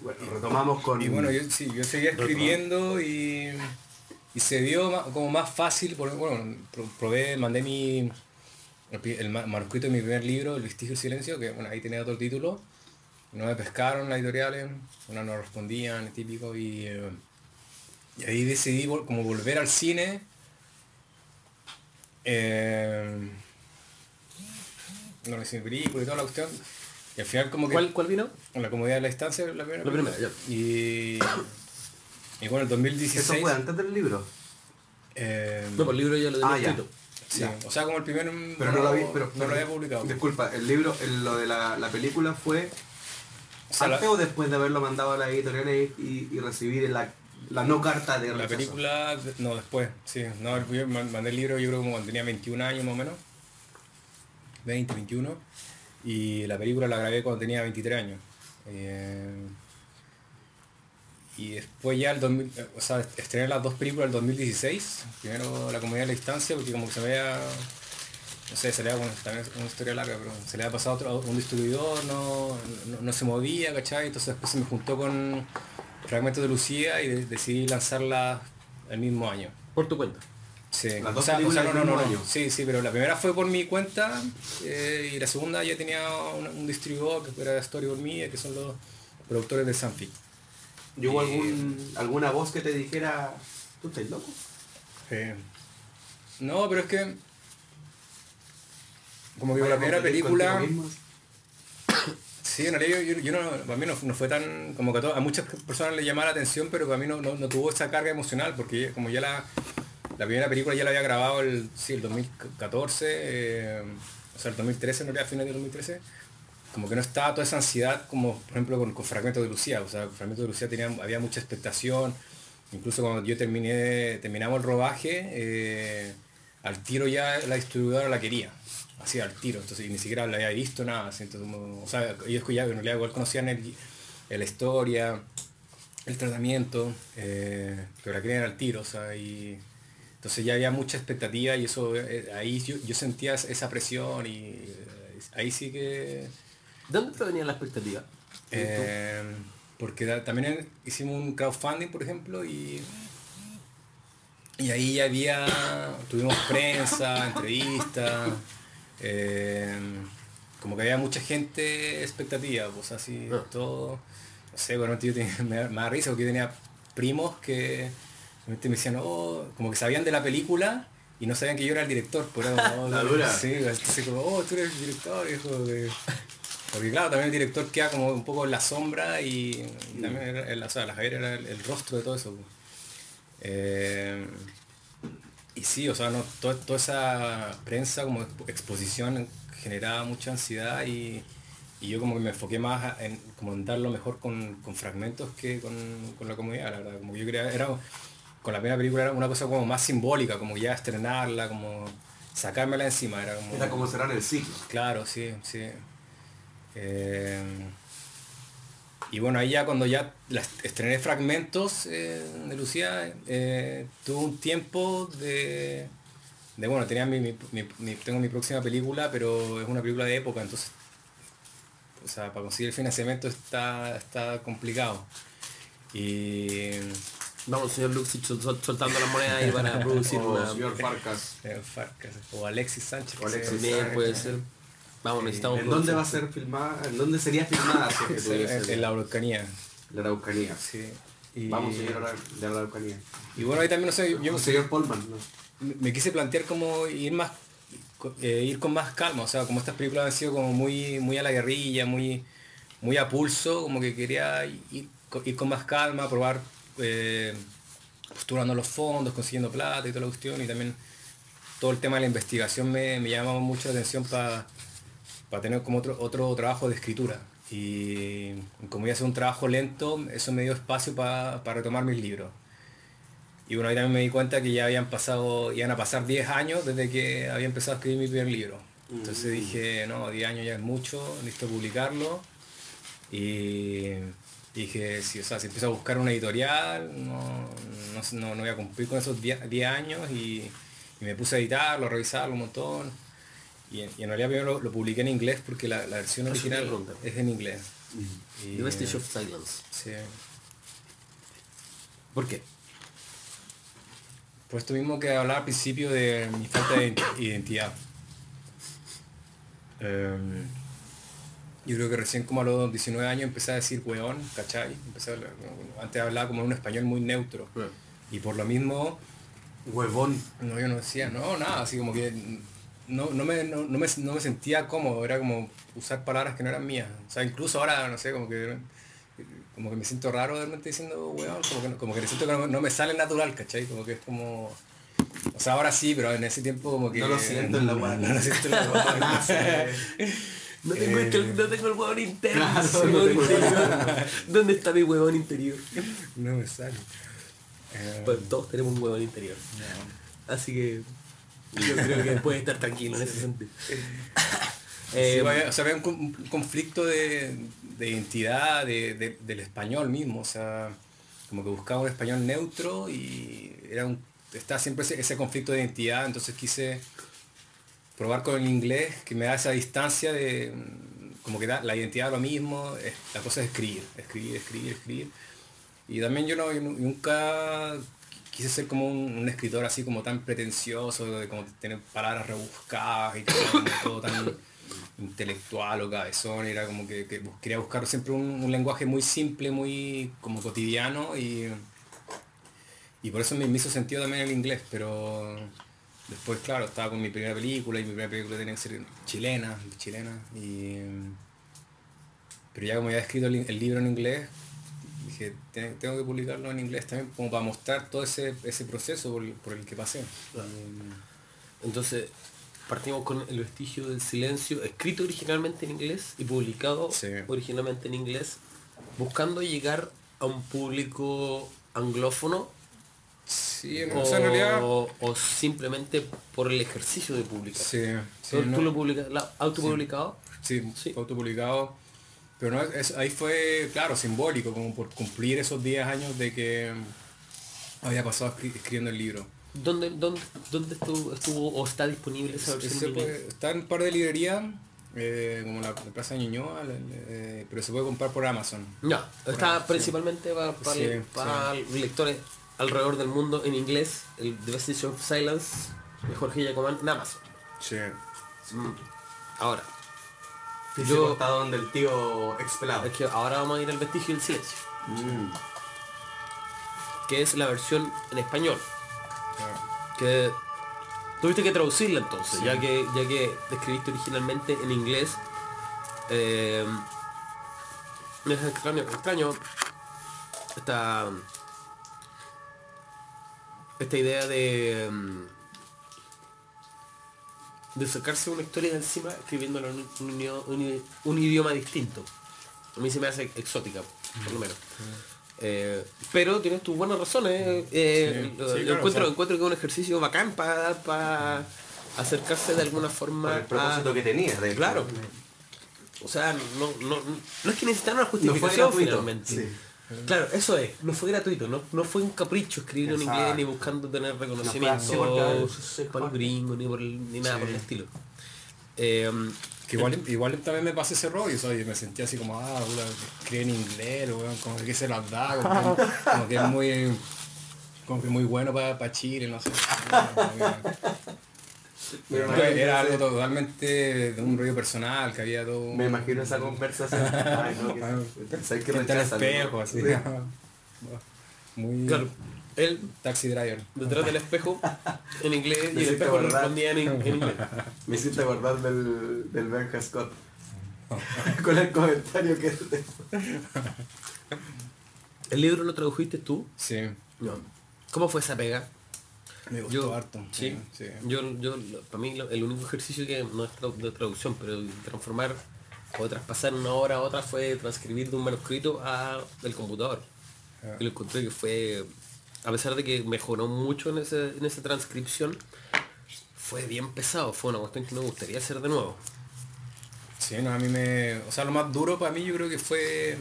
Bueno, retomamos con. Y bueno, yo, sí, yo seguía escribiendo y, y se dio como más fácil, porque, bueno, pro- probé, mandé mi, el, el ma- manuscrito de mi primer libro, El vestigio del silencio, que bueno, ahí tenía otro título, no me pescaron las editoriales, unas no respondían, típico, y, eh, y ahí decidí vol- como volver al cine. eh, no sé, película y toda la cuestión. Y al final como que... ¿Cuál, ¿Cuál vino? En la comodidad de la distancia, la primera. La primera, película. Y, y bueno, el 2016. Eso fue antes del libro. eh, No, pues el libro ya lo tenía Ah, ya. Sí, ya. o sea, como el primer. Pero no lo vi, pero. no lo había publicado. Disculpa, el libro, el- lo de la, la película fue O sea, la, o después de haberlo mandado a las editoriales y, y recibir la, la no carta de la rechazo. película, no, después, sí. No, yo man- mandé el libro, yo creo como cuando tenía 21 años más o menos. 20, 21. Y la película la grabé cuando tenía 23 años. Eh, y después ya el 2000, eh, o sea, estrené las dos películas el 2016. Primero La Comunidad de la Distancia, porque como que se había, no sé, se le había, bueno, también es una historia larga, pero se le había pasado a otro, a un distribuidor, no, no, no se movía, ¿cachai? Entonces después se me juntó con Fragmentos de Lucía y de- decidí lanzarla el mismo año. Por tu cuenta. Sí, Las o dos sea, o sea, películas no, no, no, no. Sí, sí, pero la primera fue por mi cuenta eh, y la segunda ya tenía un, un distribuidor que era Storyboard Media, que son los productores de Sanfic. ¿Y hubo algún, alguna voz que te dijera, tú estás loco? Eh, no, pero es que como que con la primera película, sí, en realidad yo, yo no, para mí no, no fue tan, como que a, muchas personas le llamaba la atención, pero para mí no, no, no tuvo esa carga emocional, porque como ya la, la primera película ya la había grabado el, sí, el 2014, eh, o sea, el 2013, en realidad, a fines del 2013, como que no estaba toda esa ansiedad como, por ejemplo, con, con Fragmentos de Lucía, o sea, con Fragmentos de Lucía tenía, había mucha expectación, incluso cuando yo terminé, terminamos el rodaje, eh, al tiro ya la distribuidora la quería, así al tiro, entonces ni siquiera la había visto nada, así, entonces, como- o sea, ellos ya en realidad igual conocían el, la historia, el tratamiento, eh, pero la querían al tiro, o sea, y entonces ya había mucha expectativa y eso, eh, ahí yo, yo sentía esa presión y eh, ahí sí que... ¿De dónde te venía la expectativa? Eh, porque da- también hicimos un crowdfunding, por ejemplo, y, y ahí ya había, tuvimos prensa, entrevistas, eh, como que había mucha gente expectativa, pues así, Ah. todo, no sé, bueno, tío, tenía- me, da- me da risa porque yo tenía primos que realmente me decían, oh, como que sabían de la película y no sabían que yo era el director, por eso, oh, La dura. Sí, así como, oh, tú eres el director, hijo de... Porque claro, también el director queda como un poco en la sombra y, y también era- el- o sea, la Javier era el, el rostro de todo eso. pues. Eh, y sí, o sea, no, toda, toda esa prensa como expo- exposición generaba mucha ansiedad y, y yo como que me enfoqué más en como en dar lo mejor con, con fragmentos que con, con la comunidad, la verdad. Como que yo creía, era, con la primera película era una cosa como más simbólica, como ya estrenarla, como sacármela encima, era como... Era como cerrar el ciclo. Claro, sí, sí. Eh, y bueno, ahí ya cuando ya las estrené fragmentos eh, de Lucía, eh, tuve un tiempo de, de bueno, tenía mi, mi- mi- mi- tengo mi próxima película, pero es una película de época, entonces o sea, para conseguir el financiamiento está, está complicado. Y Vamos, señor Luxich sol- sol- soltando las monedas ahí para producir O una... señor Farcas. Farcas, o Alexis Sánchez. O Alexis También puede ser. Vamos, necesitamos... ¿En dónde va a producción. ser filmada? ¿En dónde sería filmada? si en, la Araucanía. la Araucanía. Sí. Y, Vamos, señor de la Araucanía. y bueno, ahí también no sé, yo señor Polman, ¿no? me quise plantear como ir más eh, ir con más calma, o sea, como estas películas han sido como muy muy a la guerrilla, muy muy a pulso, como que quería ir, co- ir con más calma, probar eh, postulando los fondos, consiguiendo plata y toda la cuestión y también todo el tema de la investigación me, me llamaba mucho la atención para tener como otro, otro trabajo de escritura. Y como iba a ser un trabajo lento, eso me dio espacio para retomar mis libros. Y bueno, ahí también me di cuenta que ya habían pasado, iban a pasar 10 años desde que había empezado a escribir mi primer libro. Entonces dije, no, 10 años ya es mucho, necesito publicarlo. Y dije, si, o sea, si empiezo a buscar una editorial, no, no, no- voy a cumplir con esos 10 10 años. Y, y me puse a editarlo, a revisarlo un montón. Y, en- y en realidad primero lo, lo publiqué en inglés porque la, la versión Eso te iba a original es en inglés. Y, The Vestige of Silence. sí. ¿Por qué? Por esto mismo que hablaba al principio de mi falta de ident- identidad. Em, yo creo que recién como a los 19 años empecé a decir weón, ¿cachai? Empecé a hablar- antes hablaba como en un español muy neutro. Y por lo mismo, Huevón. no, yo no decía, no, nada, así como que no, no, me, no, no me, no me sentía cómodo, era como usar palabras que no eran mías. O sea, incluso ahora, no sé, como que como que me siento raro de repente diciendo weón, como que, no- como que siento que no, no me sale natural, ¿cachai? Como que es como... O sea, ahora sí, pero en ese tiempo como que... No lo siento en la guata. No lo siento en la guata. No tengo, Eh, el, no tengo el huevón interno. Claro, ese no huevón tengo- interior. ¿Dónde está mi huevón interior? no me sale. Eh, Pues todos tenemos un huevón interior. Así que yo creo que puedes estar tranquilo en ese sentido. Eh, Sí, vaya, o sea, había un, con- un conflicto de, de identidad de- de- del español mismo, o sea, como que buscaba un español neutro y era un, está siempre ese, ese conflicto de identidad, entonces quise probar con el inglés, que me da esa distancia de, como que da, la identidad lo mismo, es- la cosa es escribir, escribir, escribir, escribir. Y también yo, no, yo nu- nunca quise ser como un, un escritor así como tan pretencioso, de como tener palabras rebuscadas y todo tan intelectual o cabezón, era como que, que quería buscar siempre un, un lenguaje muy simple, muy como cotidiano y, y por eso me, me hizo sentido también el inglés, pero después claro, estaba con mi primera película y mi primera película tenía que ser chilena, chilena y pero ya como ya he escrito el libro en inglés, dije, "Te- tengo que publicarlo en inglés también como para mostrar todo ese, ese proceso por el, por el que pasé. Entonces, partimos con El vestigio del silencio, escrito originalmente en inglés y publicado Sí. originalmente en inglés, buscando llegar a un público anglófono Sí, o, o sea, en realidad... o simplemente por el ejercicio de publicar. Sí, sí, ¿Tú, no- lo publicas, autopublicado? Sí, Sí. autopublicado. Pero no, es- ahí fue, claro, simbólico, como por cumplir esos 10 años de que había pasado escri- escribiendo el libro. ¿Dónde, dónde, dónde estuvo, estuvo o está disponible esa versión? En puede- está en un par de librerías, eh, como la, la Plaza de Ñuñoa, eh, pero se puede comprar por Amazon. No, está principalmente para, para, Sí, para lectores alrededor del mundo en inglés, el The Vestige of Silence de Jorge Giacomán en Amazon. Sí. Ahora, Yo... Yo- cortado donde el tío expelado. es que ahora vamos a ir al Vestigio del Silencio, Mm. que es la versión en español. Que tuviste que traducirla entonces, ya que ya que escribiste originalmente en inglés. eh, es extraño, extraño esta esta idea de mm, de sacarse una historia de encima escribiéndola en un, un idioma- un i- un idioma distinto. A mí se me hace exótica, por lo menos. Eh, pero tienes tus buenas razones. eh, Sí, lo- sí, lo claro, encuentro, o sea- encuentro que es un ejercicio bacán para acercarse de alguna forma Por el propósito a- que tenía. De Claro. O sea, no, no, no es que necesitaran una justificación finalmente. Sí. Claro, eso es, no fue gratuito, no, no fue un capricho escribirlo en inglés ni buscando tener reconocimiento para los gringos ni, por el- ni nada Sí. por el estilo. Eh, Que igual, igual también me pasa ese rollo, ¿sabes? me sentía así como, ah, escribe en inglés, weón, como que se las da, como, que- como que es muy, como que muy bueno para Chile, no sé. Pero era algo totalmente de un rollo personal, que había todo. Me imagino esa conversación. Ay, no, que pensáis ¿no? espejo, así. Sí. Muy Claro, él taxi driver. detrás del espejo en inglés y Me el hiciste espejo acordar. respondía en, en inglés. Me hiciste acordar del, del Benja Scott. Con el comentario que te... ¿El libro lo tradujiste tú? Sí, No. ¿Cómo fue esa pega? Me gustó Yo- harto. Sí, sí. Yo, yo, para mí el único ejercicio que no es de traducción, pero transformar o traspasar una hora a otra fue transcribir de un manuscrito a el computador. Ah. Y lo encontré que fue, a pesar de que mejoró mucho en, ese, en esa transcripción, fue bien pesado, fue una cuestión que me gustaría hacer de nuevo. Sí, no, a mí me... O sea, lo más duro para mí yo creo que fue...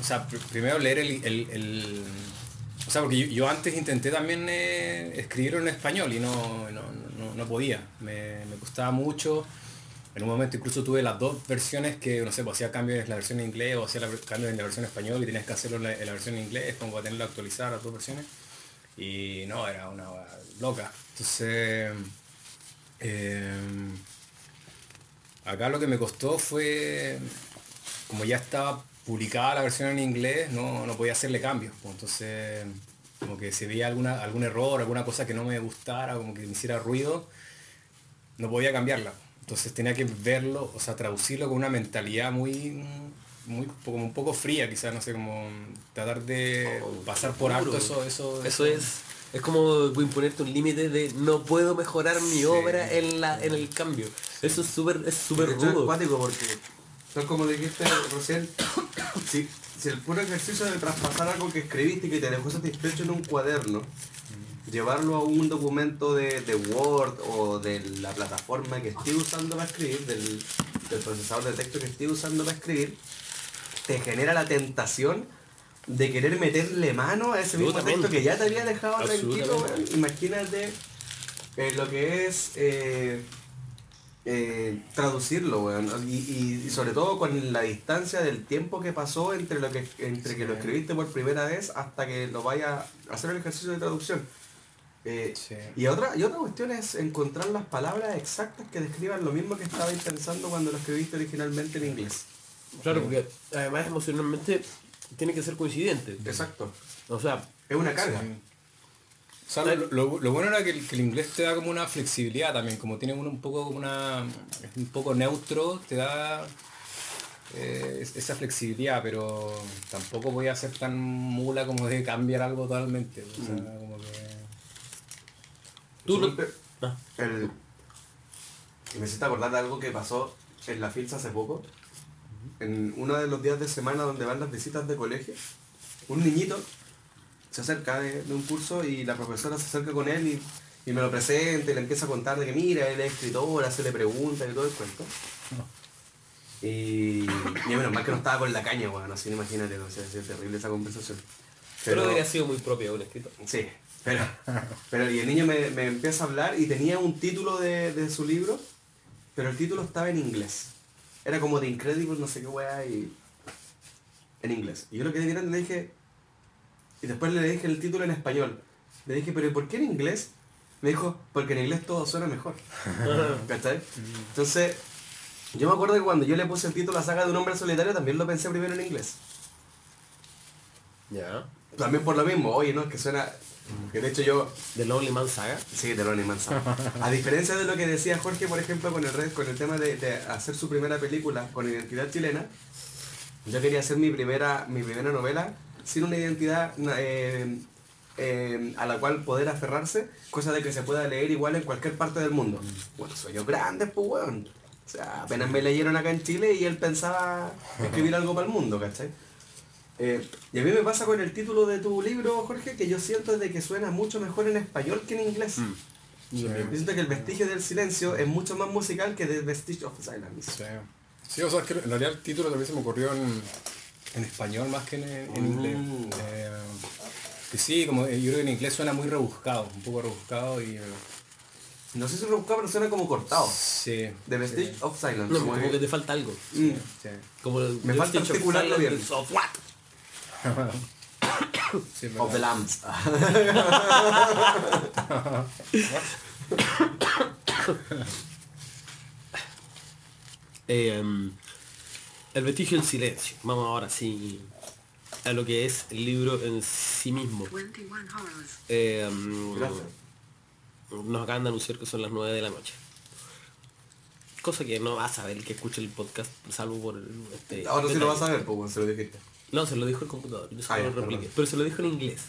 O sea, pr- primero leer el... el- sea, porque yo, antes intenté también eh, escribirlo en español y no, no, no- no podía. Me, me costaba mucho. En un momento incluso tuve las dos versiones que, no sé, pues hacía cambios en la versión en inglés o hacía cambios en la versión en español y tenías que hacerlo en la, versión en inglés, como para tenerlo actualizado las dos versiones. Y no, era una loca. Entonces... eh, Acá lo que me costó fue, como ya estaba publicada la versión en inglés, no, no podía hacerle cambios. pues, entonces, como que si veía alguna, algún error, alguna cosa que no me gustara, como que me hiciera ruido, no podía cambiarla. Entonces tenía que verlo, o sea, traducirlo con una mentalidad muy, muy como un poco fría, quizás, no sé, como tratar de pasar por alto duro. eso, eso, Eso es, es como imponerte un límite de no puedo mejorar mi Sí. obra en la en el cambio. Eso es súper es súper es rudo. cuático porque, tal como dijiste recién, si, si el puro ejercicio de traspasar algo que escribiste y que te dejó satisfecho en un cuaderno, llevarlo a un documento de, de Word o de la plataforma que estés usando para escribir, del, del procesador de texto que estés usando para escribir, te genera la tentación de querer meterle mano a ese mismo texto que ya te había dejado tranquilo. Imagínate eh, lo que es eh, eh, traducirlo, weón. Y, y- y sobre todo con la distancia del tiempo que pasó entre lo que entre que lo escribiste por primera vez hasta que lo vaya a hacer el ejercicio de traducción. Eh, Sí. y otra, y otra cuestión es encontrar las palabras exactas que describan lo mismo que estabais pensando cuando lo escribiste originalmente en inglés. Claro, porque además emocionalmente tiene que ser coincidente. Exacto. O sea, Es una carga. Sí. O sea, lo, lo- lo bueno era que el, que el inglés te da como una flexibilidad también, como tiene uno un poco como una es un poco neutro, te da eh, es- esa flexibilidad, pero tampoco voy a ser tan mula como de cambiar algo totalmente. O sea, como que tú lo... Suponte- Ah, El... Me hiciste acordar de algo que pasó en la FILS hace poco. En uno de los días de semana donde van las visitas de colegio, un niñito se acerca de, de un curso y la profesora se acerca con él y, y me lo presenta y le empieza a contar de que mira, él es escritor, hace le preguntas y todo el cuento. Y, y menos mal que no estaba con la caña, weón, así imagínate, o sea, es terrible esa conversación. pero hubiera sido muy propio de un escritor. Sí, pero, pero y el niño me, me empieza a hablar y tenía un título de, de su libro, pero el título estaba en inglés. Era como de Incredible, no sé qué weá, y en inglés. Y yo lo que le dije, y después le dije el título en español. Le dije, pero ¿y por qué en inglés? Me dijo, porque en inglés todo suena mejor. ¿Cachai? Entonces, yo me acuerdo que cuando yo le puse el título a la saga de un hombre solitario, también lo pensé primero en inglés. Ya. También por lo mismo, oye, no, es que suena... Que de hecho yo The Lonely Man Saga. Sí, de Ronnie Manzano. A diferencia de lo que decía Jorge, por ejemplo, con el, red- con el tema de, de hacer su primera película con identidad chilena, yo quería hacer mi primera, mi primera novela sin una identidad eh, eh, a la cual poder aferrarse, cosa de que se pueda leer igual en cualquier parte del mundo. Bueno, sueños grandes, pues weón. O sea, apenas me leyeron acá en Chile y él pensaba escribir algo para el mundo, ¿cachai? Eh, y a mí me pasa con el título de tu libro, Jorge, que yo siento de que suena mucho mejor en español que en inglés. Sí. Yo siento que el vestigio del silencio es mucho más musical que The Vestige of Silence. Sí. Sí, o sea, es que en realidad el título también se me ocurrió en, en español más que en, en inglés. Mm. Eh, que sí, como eh, yo creo que en inglés suena muy rebuscado, un poco rebuscado y... eh, No sé si lo buscaba, pero suena como cortado. Sí. The Vestige of Silence. No, como como que- te falta algo. Mm. Sí. Como el Me falta articularlo bien. of what? Sí, es Of the. Lambs. Eh, el vestigio en silencio. Vamos ahora sí a lo que es el libro en sí mismo. 21 Horrors. Eh, Gracias. nos acaban de anunciar que son las 9 de la noche. Cosa que no va a saber el que escuche el podcast, salvo por este. Ahora sí lo vas a ver, pues se lo dijiste. No, se lo dijo el computador, yo se Ah, lo repliqué. Pero se lo dijo en inglés.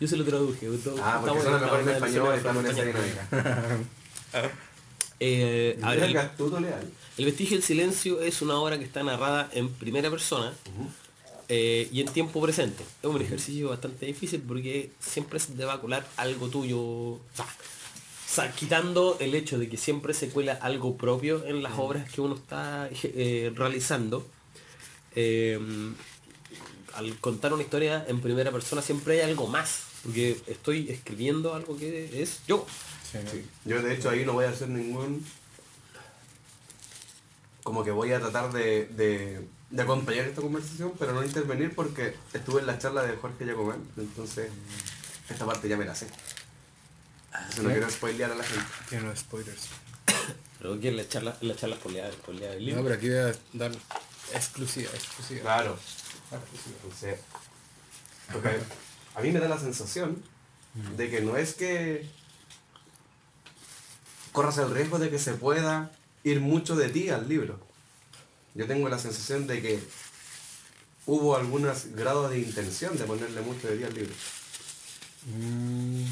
Yo se lo traduje. Ah, porque mejor en español, estamos en esa dinámica. Eh, a ver, el, leal. El vestigio del silencio es una obra que está narrada en primera persona eh, y en tiempo presente. Es un ejercicio bastante difícil porque siempre se te va a colar algo tuyo. O sea, o sea, quitando el hecho de que siempre se cuela algo propio en las obras que uno está eh, realizando. eh, al contar una historia en primera persona siempre hay algo más. Porque estoy escribiendo algo que es yo. Sí. Sí. Yo de hecho ahí no voy a hacer ningún... Como que voy a tratar de, de, de acompañar esta conversación, pero no intervenir porque estuve en la charla de Jorge Jacomán, entonces esta parte ya me la sé. Entonces no quiero spoilear a la gente. Tiene los spoilers. Pero que la charla, la charla spoileada, spoileada del libro. No, pero aquí voy a dar exclusiva, exclusiva. Claro. Entonces, porque a mí me da la sensación de que no es que corras el riesgo de que se pueda ir mucho de ti al libro. Yo tengo la sensación de que hubo algunos grados de intención de ponerle mucho de ti al libro. Mm,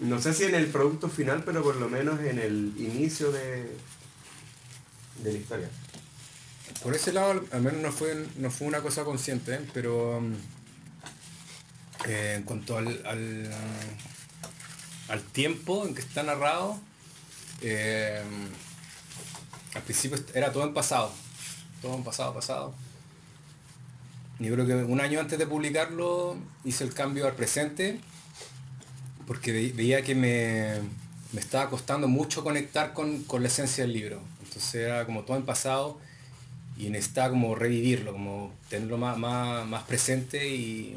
No sé si en el producto final, pero por lo menos en el inicio de, de la historia. por ese lado al- menos no fue, no fue una cosa consciente, ¿eh? pero mm, eh, en cuanto al, al, al tiempo en que está narrado, eh, al principio era todo en pasado, todo en pasado, pasado. Yo creo que un año antes de publicarlo hice el cambio al presente porque ve- veía que me, me estaba costando mucho conectar con, con la esencia del libro. Entonces era como todo en pasado y necesitaba como revivirlo, como tenerlo más, más, más presente y,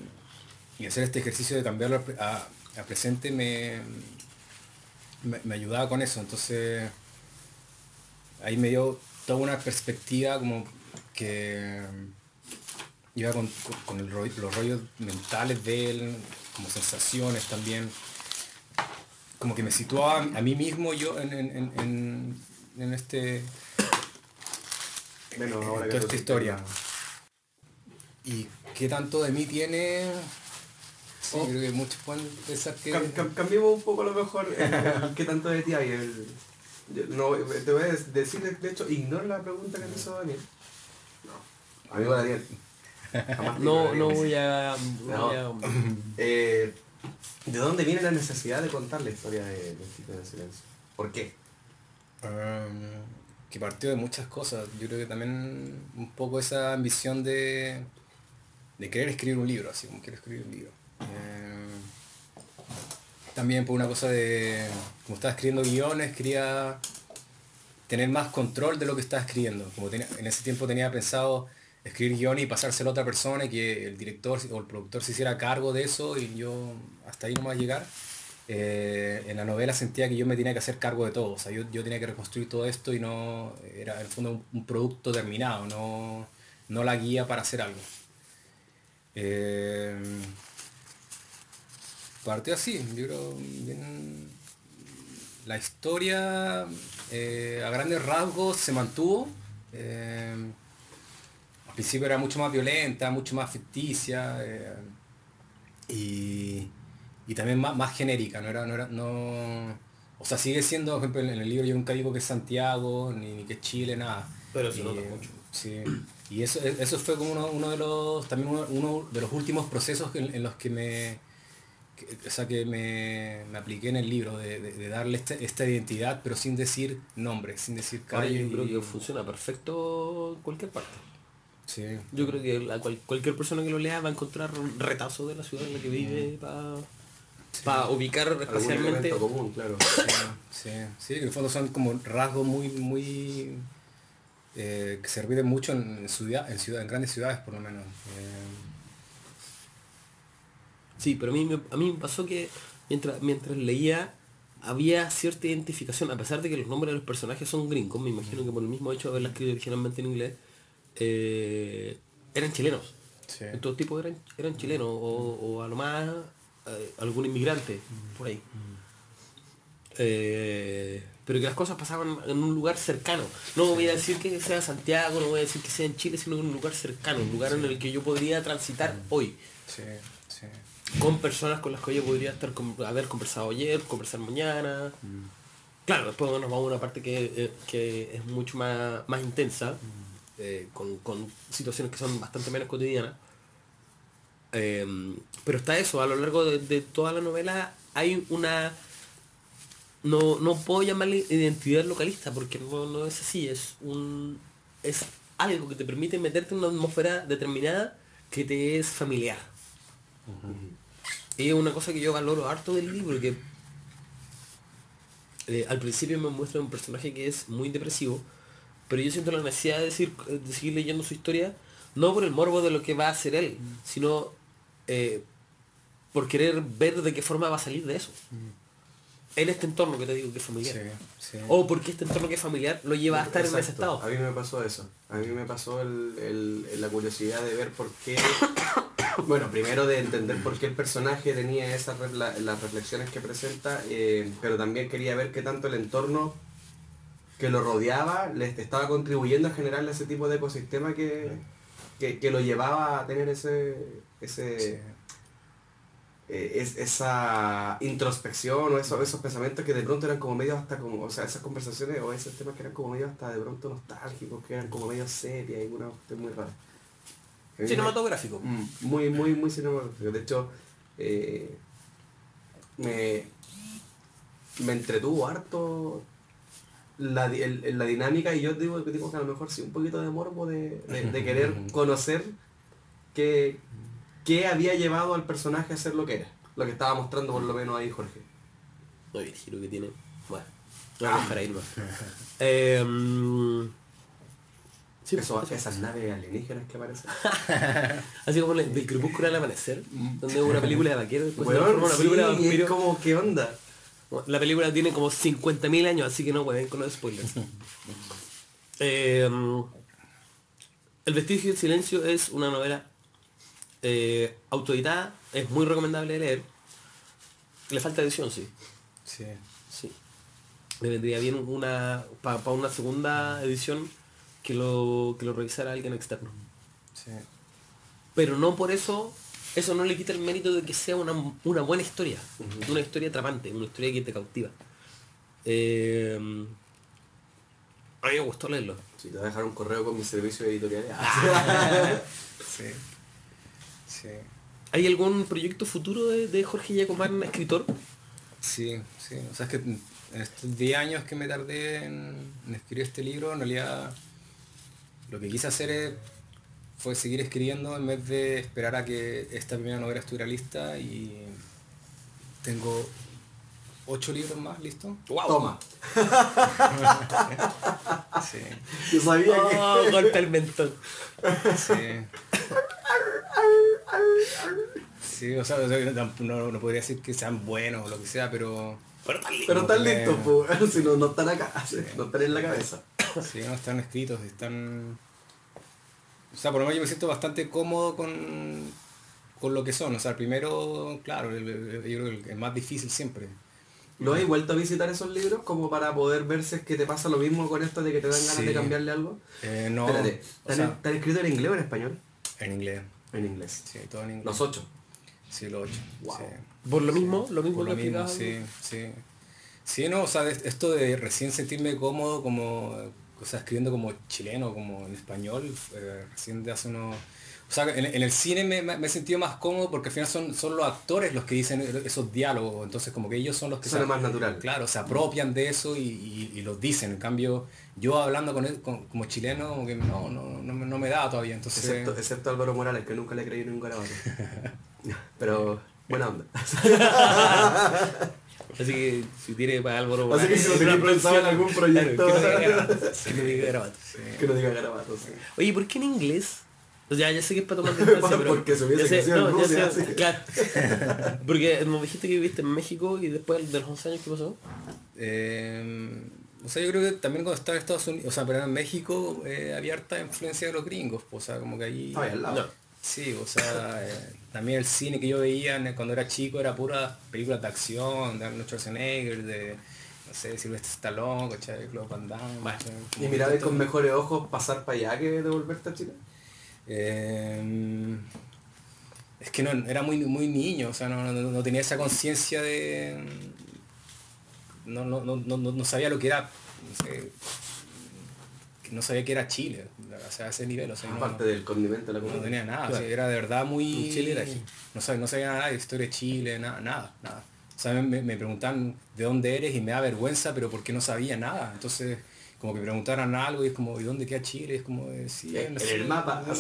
hacer este ejercicio de cambiarlo pre- a, a presente me, me, me ayudaba con eso. Entonces ahí me dio toda una perspectiva como que iba con, con- con el rollo- los rollos mentales de él, como sensaciones también. Como que me situaba a mí mismo yo en, en- en- en- este Menos en ahora toda esta historia. ¿Y qué tanto de mí tiene? Sí, Oh. creo que muchos pueden pensar que... Cam- cam- cambiemos un poco a lo mejor el qué tanto de ti hay. El, no, te voy a decir, de hecho, ignora la pregunta que te hizo Daniel. No, amigo Daniel. No, no voy a... No. voy a- Eh, ¿De dónde viene la necesidad de contar la historia de Vestigio del Silencio? ¿Por qué? Um, que partió de muchas cosas. Yo creo que también un poco esa ambición de, de querer escribir un libro, así como quiero escribir un libro. Eh, también por una cosa de, como estaba escribiendo guiones, quería tener más control de lo que estaba escribiendo. Como tenía- en ese tiempo tenía pensado escribir guiones y pasárselo a otra persona y que el director o el productor se hiciera cargo de eso y yo hasta ahí no más llegar. Eh, en la novela sentía que yo me tenía que hacer cargo de todo, o sea, yo, yo tenía que reconstruir todo esto y no era en el fondo un, producto terminado, no, no la guía para hacer algo. Eh, partió así, yo creo bien- la historia eh, a grandes rasgos se mantuvo. eh, al principio era mucho más violenta, mucho más ficticia. eh, y, y también más, más genérica, no era, no era, no. O sea, sigue siendo, por ejemplo, en el libro yo nunca digo que es Santiago, ni, ni que es Chile, nada. Pero se Y, nota mucho. Sí. Y eso, eso fue como uno, uno de los, también uno, uno de los últimos procesos en, en los que me, o sea, que me, me apliqué en el libro, de, de- de darle este- esta identidad, pero sin decir nombre, sin decir Ahora calle. yo creo y- que funciona perfecto en cualquier parte. Sí. Yo creo que la cual- cualquier persona que lo lea va a encontrar un retazo de la ciudad en la que vive. va- para ubicar Algún espacialmente. elemento común, claro. Sí, sí, que en el fondo son como rasgos muy, muy eh, que se repiten mucho en, ciudad, en, ciudad, en grandes ciudades por lo menos. Eh, Sí, pero a mí, me, a mí me pasó que mientras, mientras leía había cierta identificación, a pesar de que los nombres de los personajes son gringos, me imagino que por el mismo hecho de haberla escrito originalmente en inglés, eh, eran chilenos. sí. Estos tipos eran, eran chilenos o, o a lo más eh, algún inmigrante por ahí. Eh, pero que las cosas pasaban en un lugar cercano. No voy a decir que sea Santiago, no voy a decir que sea en Chile, sino en un lugar cercano, un lugar en el que yo podría transitar hoy sí. Con personas con las que yo podría estar con- haber conversado ayer, conversar mañana. Claro, después nos vamos a una parte que, eh, que es mucho más, más intensa, eh, con, con situaciones que son bastante menos cotidianas. Eh, pero está eso, a lo largo de, de toda la novela hay una... No, no puedo llamarle identidad localista, porque no, no es así, es un es algo que te permite meterte en una atmósfera determinada que te es familiar. Es una cosa que yo valoro harto del libro, que eh, al principio me muestra un personaje que es muy depresivo, pero yo siento la necesidad de, decir, de seguir leyendo su historia, no por el morbo de lo que va a hacer él, sino eh, por querer ver de qué forma va a salir de eso. En este entorno que te digo que es familiar. Sí, sí. O porque este entorno que es familiar lo lleva a estar en ese estado. A mí me pasó eso. A mí me pasó el- el- la curiosidad de ver por qué. Bueno, primero de entender por qué el personaje tenía esas refla- las reflexiones que presenta, eh, pero también quería ver qué tanto el entorno que lo rodeaba le estaba contribuyendo a generarle ese tipo de ecosistema que, que, que lo llevaba a tener ese, ese eh, es, esa introspección o esos, esos pensamientos que de pronto eran como medio hasta como, o sea, esas conversaciones o esos temas que eran como medio hasta de pronto nostálgicos, que eran como medio sepia y una muy rara. Me- Cinematográfico. Mm, Muy, muy, muy cinematográfico. De hecho, eh, me, me entretuvo harto la, el- la dinámica y yo digo, digo que a lo mejor sí un poquito de morbo de, de- de querer conocer qué, qué había llevado al personaje a ser lo que era. Lo que estaba mostrando por lo menos ahí Jorge. No, el giro que tiene. Bueno, no voy a dejar ahí nomás. Eh, mm, sí, Eso- esas naves alienígenas que aparecen. Así como el- del crepúsculo al amanecer, donde es una película de vaquero, después una película de sí, es vampiro. como, ¿qué onda? La película tiene como 50.000 años, así que no pueden con los spoilers. Eh, el vestigio del silencio es una novela eh, autoeditada, es muy recomendable de leer. Le falta edición, sí. Sí. Sí. Me vendría bien una para una segunda edición que lo, que lo revisara alguien externo. Sí. Pero no por eso, eso no le quita el mérito de que sea una, una buena historia. Una historia atrapante, una historia que te cautiva. Eh, a mí me gustó leerlo. Si te voy a dejar un correo con mi servicio editorial. Sí. Sí. ¿Hay algún proyecto futuro de, de Jorge Yacomán, escritor? Sí, sí. O sea, es que en estos 10 años que me tardé en, en escribir este libro, en realidad lo que quise hacer es- fue seguir escribiendo en vez de esperar a que esta primera novela estuviera lista y tengo ocho libros más listos. ¡Wow! Toma. Sí, Yo sabía Oh, golpe el mentón. sí. Sí, o sea, no, no- podría decir que sean buenos o lo que sea, pero Pero tan lindo. Pero están Porque- listos, pues, si no, no están acá, no están en la cabeza. Sí, no están escritos, están... O sea, por lo menos yo me siento bastante cómodo con, con lo que son. O sea, primero, claro, el- el- yo creo que el más difícil siempre. ¿Lo has vuelto a visitar esos libros como para poder ver si es que te pasa lo mismo con esto de que te dan ganas Sí. de cambiarle algo? Eh, no, Espérate, o ¿están, sea, están escritos en inglés o en español? en inglés. En inglés. Sí, todo en inglés. Los ocho. Sí, los ocho. Wow. sí. Por lo mismo, lo mismo Por lo mismo, sí, sí. Sí, no, o sea, esto de recién sentirme cómodo como, o sea, escribiendo como chileno, como en español, eh, recién de hace unos... O sea, en, en el cine me, he sentido más cómodo porque al final son, son los actores los que dicen esos diálogos, entonces como que ellos son los que se- más natural. Claro, se apropian de eso y, y- y los dicen. En cambio, yo hablando con él con- como chileno, como que no, no, no, me- no me da todavía. Entonces, Excepto, excepto Álvaro Morales, que nunca le he creído ningún garabato. Pero Buena onda. Así que si tiene para Álvaro Así que si lo una tenés pensado en algún proyecto. Claro, que no diga garabatos, que no diga garabatos. Que no diga garabatos. sí. Oye, ¿por qué en inglés? O sea, ya sé que es para tomar distancia, pero... Porque se hubiese sé- crecido en no, ya Rusia, sé, sí. Claro. Porque nos dijiste que viviste en México y después de los 11 años, ¿qué pasó? Eh, o sea, yo creo que también cuando estaba en Estados Unidos, o sea, pero en México eh, había harta influencia de los gringos, o sea, como que ahí... Ahí al lado. No. Sí, o sea, eh, también el cine que yo veía cuando era chico era pura películas de acción, de Arnold Schwarzenegger, de, no sé, Sylvester Stallone, ¿cachai? Claude Van Damme, Bueno, ¿cachai? ¿Y todo- con mejores ojos pasar para allá que devolverte a Chile? Eh, es que no, era muy, muy niño, o sea, no, no- no tenía esa conciencia de... No, no, no, no, no sabía lo que era, sé, no sabía que era Chile, o sea, a ese nivel, o sea, no- Aparte del condimento de la no, comida. tenía nada, Claro. o sea, era de verdad muy... En Chile era aquí. No sabía, no sabía nada de historia de Chile, nada, nada, nada. O sea, me, me preguntan de dónde eres y me da vergüenza, pero porque no sabía nada. Entonces, como que preguntaran algo y es como, ¿y dónde queda Chile? Es como, eh, sí, En no el sé, mapa. no.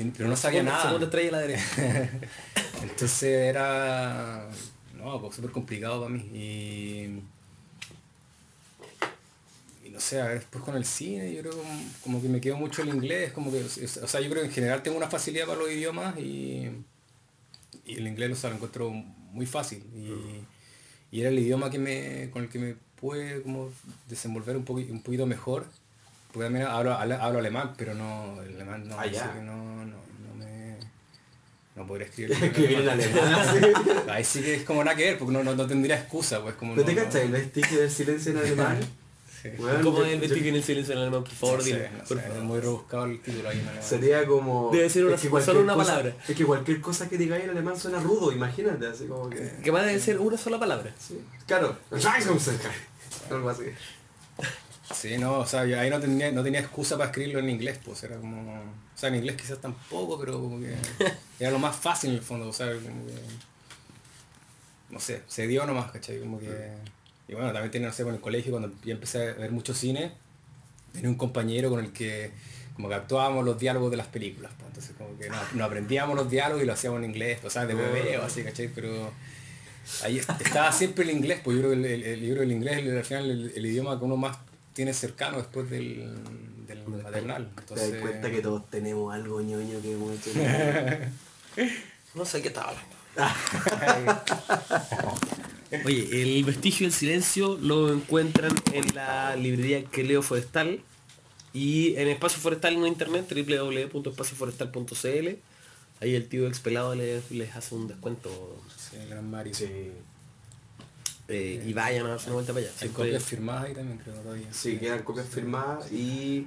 Y- pero no sabía nada. Segunda estrella a la derecha. Entonces era no, pues, súper complicado para mí. Y, y no sé, a ver, después con el cine, yo creo como, como que me quedó mucho el inglés, como que, o sea, yo creo que en general tengo una facilidad para los idiomas y, y el inglés o sea, lo encuentro muy fácil. Y, y era el idioma que me, con el que me pude como desenvolver un, poqui- un poquito mejor. Porque también hablo, hablo, hablo alemán, pero no, el alemán no, Ah, no, no, no me... No podría escribir. en alemán. Ahí sí que es como nada que ver, porque no, no, no tendría excusa, pues como... ¿No te cachas el vestigio del silencio en alemán? Weón, ¿Cómo es el en el silencio en alemán? Por favor, No dime. no por favor. es muy rebuscado el título ahí en alemán. Sería como... Debe ser una- es que solo una cosa- palabra. Es que cualquier cosa que digáis en alemán suena rudo, imagínate, así como que... Que más debe ser una sola palabra. Sí. Claro. Algo así. Sí, no, o sea, yo ahí no tenía, no tenía excusa para escribirlo en inglés, pues era como... O sea, en inglés quizás tampoco, pero como que era lo más fácil en el fondo, o sea, como que... No sé, se dio nomás, ¿cachai? Como que... Y bueno, también tenía, no sé, con el colegio, cuando ya empecé a ver mucho cine, tenía un compañero con el que como que actuábamos los diálogos de las películas, pues, entonces como que nos, nos aprendíamos los diálogos y lo hacíamos en inglés, o sea, de bebé o así, ¿cachai? Pero ahí est- estaba siempre el inglés, pues yo creo que el, libro del inglés es al final el, el idioma que uno más tiene cercano después del, del maternal. Te Entonces, das cuenta que todos tenemos algo ñoño que hemos hecho. No sé qué estaba hablando. Oye, el vestigio del silencio lo encuentran en la librería que leo forestal y en espacio forestal en internet www.espacioforestal.cl ahí el tío expelado les, les hace un descuento sí, el gran Mario. Sí. eh, y vayan a darse una vuelta para allá. Hay Siempre- copias firmadas ahí también creo todavía. Sí, quedan copias firmadas y,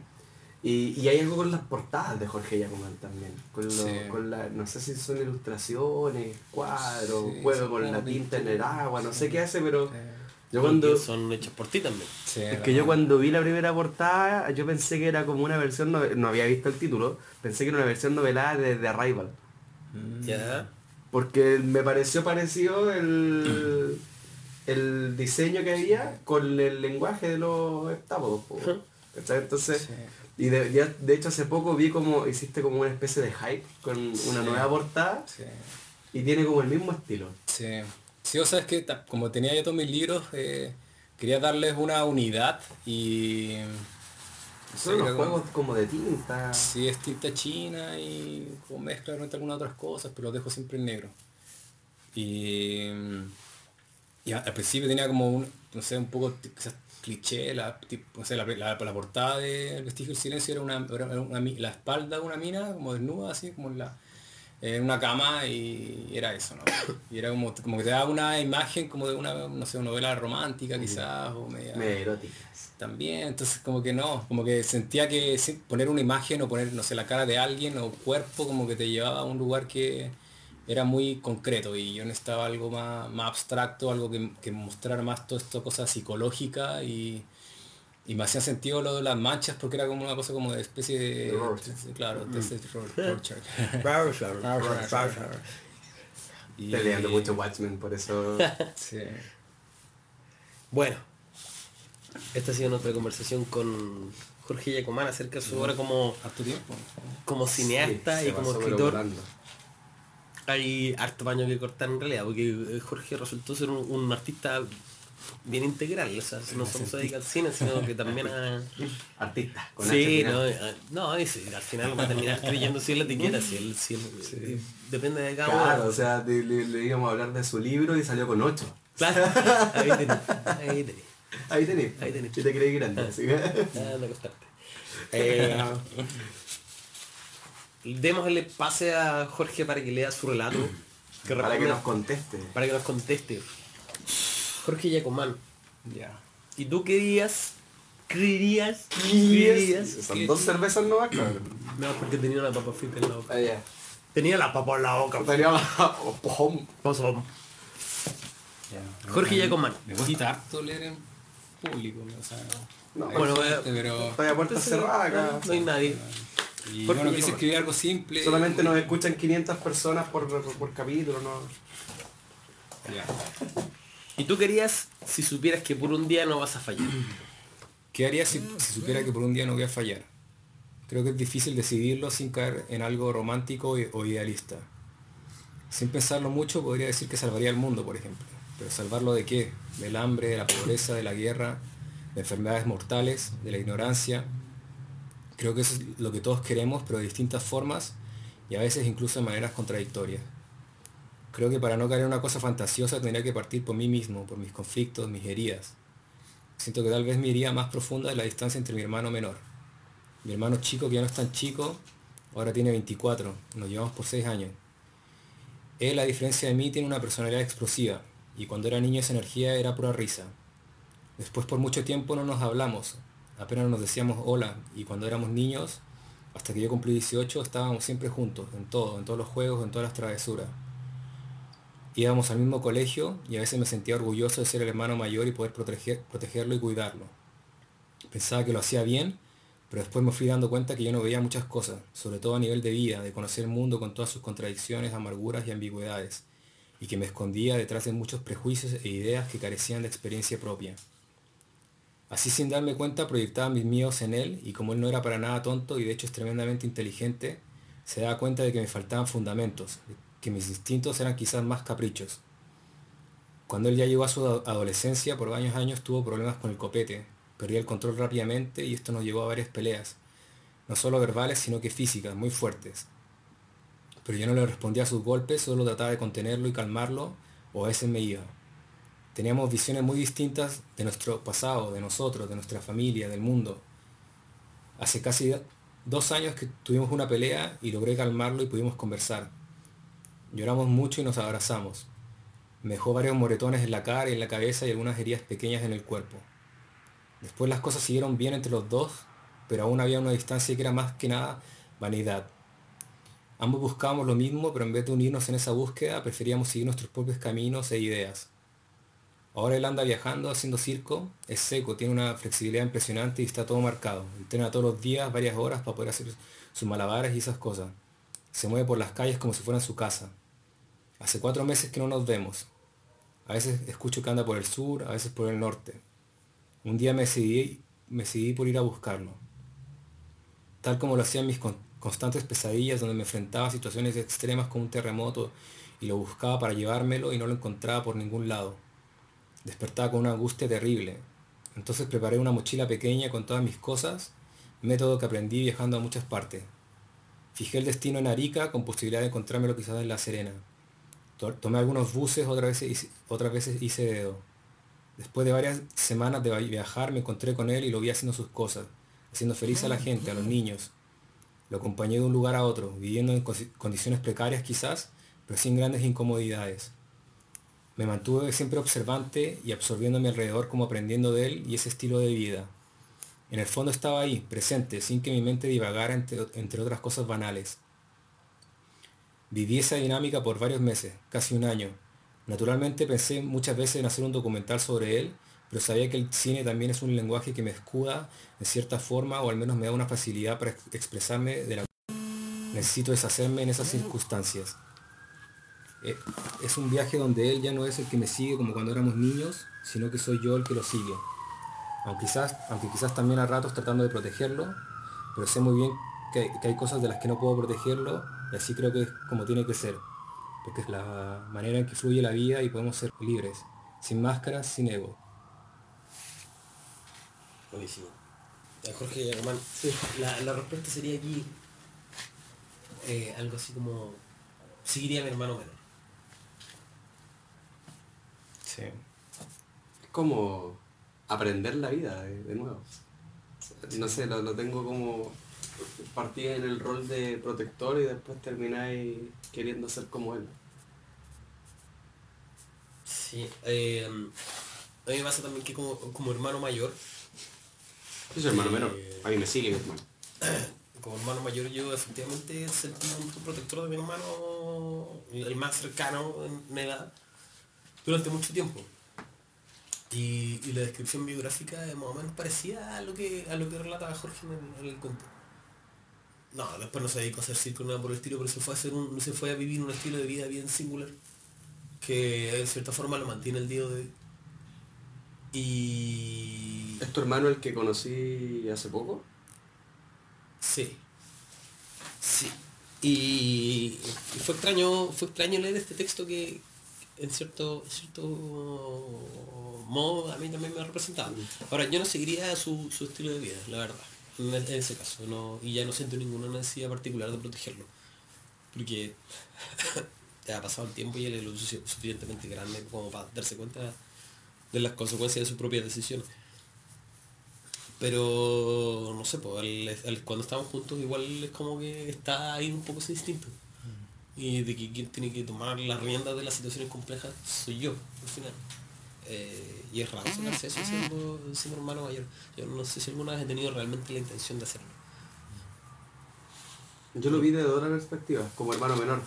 y, y hay algo con las portadas de Jorge Yacomán también. Con, lo- Sí. con la, no sé si son ilustraciones, cuadros, Sí, juega sí, con la tinta en el agua, no sé qué hace, pero Eh, yo cuando... son hechos por ti también. sí, Es que yo cuando vi la primera portada, yo pensé que era como una versión, nove- no había visto el título, pensé que era una versión novelada de, de Arrival. Mm. Ya. Porque me pareció parecido el, el diseño que había con el lenguaje de los ¿cachai? Entonces, Sí. Y de, ya- de hecho hace poco vi como hiciste como una especie de hype con una nueva portada y tiene como el mismo estilo. Sí, sí o sea, es que como tenía ya todos mis libros, eh, quería darles una unidad y... no sé, Son unos como- juegos como de tinta. Sí, es tinta china y como mezcla de algunas otras cosas, pero los dejo siempre en negro. Y, y a- al principio tenía como un, no sé, un poco quizás cliché, la, tip- no sé, la, la- la portada de El vestigio del silencio era una, era una la espalda de una mina como desnuda, así como en la en una cama y era eso, ¿no? Y era como, como que te daba una imagen como de una, no sé, una novela romántica quizás, o media, Medio eróticas. también, entonces como que no, como que sentía que poner una imagen o poner, no sé, la cara de alguien o cuerpo como que te llevaba a un lugar que era muy concreto y yo necesitaba algo más, más abstracto, algo que, que mostrara más toda esta cosa psicológica y, y me hacía sentido lo de las manchas porque era como una cosa como de especie de... Rorschach. Claro, de ese Ror- Rorschach. Y- leyendo mucho Watchmen, por eso... Sí. Bueno, esta ha sido nuestra conversación con Jorge Yacomán acerca de su obra como, Harto tiempo. como cineasta Sí, y como escritor. volando. Hay harto paño que cortar en realidad, porque eh, Jorge resultó ser un, un artista bien integral, o sea, no solo se dedica al cine, sino que también a... Artista. con Sí, no, eh, no, ese, al final va a terminar creyendo si es la etiqueta, si él, si él- eh, depende de cada Claro, uno. o sea, le, le íbamos a hablar de su libro y salió con 8. Claro, ahí tenés, ahí tenés. Ahí tenés. Ahí tenés. Y te creí grande. así que- Anda a acostarte. Eh, démosle pase a Jorge para que lea su relato. Que Para que nos conteste. para que nos conteste. Jorge Yacomán, Ya. ¿y tú qué dirías? ¿Creerías? ¿Creerías? Son dos cervezas nuevas, cabrón. No, porque tenía una papa frita en la boca. Ah. Tenía la papa en la boca. Tenía. Pasó. Ya. Jorge Me- Yacomán. Me cuesta harto leer en público, o sea. No, bueno, eh, pero. Estoy a puerta cerrada acá. No hay nadie. Y Jorge bueno, quise escribir algo simple. Solamente nos escuchan 500 personas por, por, por capítulo, ¿no? Ya. ¿Y tú querías si supieras que por un día no vas a fallar? ¿Qué haría si, si supiera que por un día no voy a fallar? Creo que es difícil decidirlo sin caer en algo romántico o idealista. Sin pensarlo mucho podría decir que salvaría el mundo, por ejemplo. Pero salvarlo de qué? Del hambre, de la pobreza, de la guerra, de enfermedades mortales, de la ignorancia. Creo que eso es lo que todos queremos, pero de distintas formas y a veces incluso de maneras contradictorias. Creo que para no caer en una cosa fantasiosa tendría que partir por mí mismo, por mis conflictos, mis heridas. Siento que tal vez mi herida más profunda es la distancia entre mi hermano menor. Mi hermano chico, que ya no es tan chico, ahora tiene 24, nos llevamos por 6 años. Él, a diferencia de mí, tiene una personalidad explosiva, y cuando era niño esa energía era pura risa. Después por mucho tiempo no nos hablamos, apenas nos decíamos hola, y cuando éramos niños, hasta que yo cumplí 18, estábamos siempre juntos, en todo, en todos los juegos, en todas las travesuras. Íbamos al mismo colegio y a veces me sentía orgulloso de ser el hermano mayor y poder proteger- protegerlo y cuidarlo. Pensaba que lo hacía bien, pero después me fui dando cuenta que yo no veía muchas cosas, sobre todo a nivel de vida, de conocer el mundo con todas sus contradicciones, amarguras y ambigüedades, y que me escondía detrás de muchos prejuicios e ideas que carecían de experiencia propia. Así sin darme cuenta proyectaba mis miedos en él y como él no era para nada tonto y de hecho es tremendamente inteligente, se daba cuenta de que me faltaban fundamentos, que mis instintos eran quizás más caprichos. Cuando él ya llegó a su ado- adolescencia, por varios años tuvo problemas con el copete, perdía el control rápidamente y esto nos llevó a varias peleas, no solo verbales sino que físicas, muy fuertes. Pero yo no le respondía a sus golpes, solo trataba de contenerlo y calmarlo, o a veces me iba. Teníamos visiones muy distintas de nuestro pasado, de nosotros, de nuestra familia, del mundo. Hace casi dos años que tuvimos una pelea y logré calmarlo y pudimos conversar. Lloramos mucho y nos abrazamos. Me dejó varios moretones en la cara y en la cabeza y algunas heridas pequeñas en el cuerpo. Después las cosas siguieron bien entre los dos, pero aún había una distancia que era más que nada vanidad. Ambos buscábamos lo mismo, pero en vez de unirnos en esa búsqueda, preferíamos seguir nuestros propios caminos e ideas. Ahora él anda viajando, haciendo circo, es seco, tiene una flexibilidad impresionante y está todo marcado. Entrena todos los días, varias horas para poder hacer sus malabares y esas cosas. Se mueve por las calles como si fuera en su casa. Hace cuatro meses que no nos vemos. A veces escucho que anda por el sur, a veces por el norte. Un día me decidí, me decidí por ir a buscarlo. Tal como lo hacían mis con- constantes pesadillas donde me enfrentaba a situaciones extremas como un terremoto y lo buscaba para llevármelo y no lo encontraba por ningún lado. Despertaba con una angustia terrible. Entonces preparé una mochila pequeña con todas mis cosas, método que aprendí viajando a muchas partes. Fijé el destino en Arica con posibilidad de encontrármelo quizás en La Serena. To- Tomé algunos buses, otras veces hice, otras veces hice dedo. Después de varias semanas de viajar me encontré con él y lo vi haciendo sus cosas, haciendo feliz a la gente, a los niños. Lo acompañé de un lugar a otro, viviendo en condiciones precarias quizás, pero sin grandes incomodidades. Me mantuve siempre observante y absorbiendo a mi alrededor como aprendiendo de él y ese estilo de vida. En el fondo estaba ahí, presente, sin que mi mente divagara entre, entre otras cosas banales. Viví esa dinámica por varios meses, casi un año. Naturalmente pensé muchas veces en hacer un documental sobre él, pero sabía que el cine también es un lenguaje que me escuda en cierta forma o al menos me da una facilidad para ex- expresarme de la necesito deshacerme en esas circunstancias. Eh, Es un viaje donde él ya no es el que me sigue como cuando éramos niños, sino que soy yo el que lo sigue. Aunque quizás, aunque quizás también a ratos tratando de protegerlo, pero sé muy bien que, que hay cosas de las que no puedo protegerlo y así creo que es como tiene que ser. porque es la manera en que fluye la vida y podemos ser libres, sin máscaras, sin ego. Buenísimo. Jorge Germán, la, la respuesta sería aquí eh, algo así como seguiría a mi hermano menor. Sí. Es como aprender la vida de, de nuevo. No sé, lo, lo tengo como partí en el rol de protector y después termináis queriendo ser como él. Sí. eh, a mí me pasa también que como, como hermano mayor, Yo soy hermano Eh, menor. A mí me sigue mi hermano. como hermano mayor yo efectivamente sentí un protector de mi hermano, el más cercano en edad, durante mucho tiempo. Y, y la descripción biográfica es más o menos parecía a lo que a lo que relataba Jorge en el, en el cuento. No, después no se dedicó a hacer circo nada por el estilo, pero se fue a hacer un, se fue a vivir un estilo de vida bien singular, que de cierta forma lo mantiene el día de hoy. Y ¿Es tu hermano el que conocí hace poco? Sí. Sí. Y, y fue extraño, fue extraño leer este texto que en cierto, cierto modo a mí también me representaba. Ahora, yo no seguiría su, su estilo de vida, la verdad, en, ese caso, no, y ya no siento ninguna necesidad particular de protegerlo. Porque ya ha pasado el tiempo y él es lo sufic- suficientemente grande como para darse cuenta de las consecuencias de sus propias decisiones. Pero no sé, pues al- cuando estamos juntos igual es como que está ahí un poco ese instinto. Y de que quien tiene que tomar las riendas de las situaciones complejas soy yo, al final. Eh, y es raro sacarse eso siendo, siendo hermano mayor. Yo no sé si alguna vez he tenido realmente la intención de hacerlo. Yo lo vi desde otra perspectiva, como hermano menor.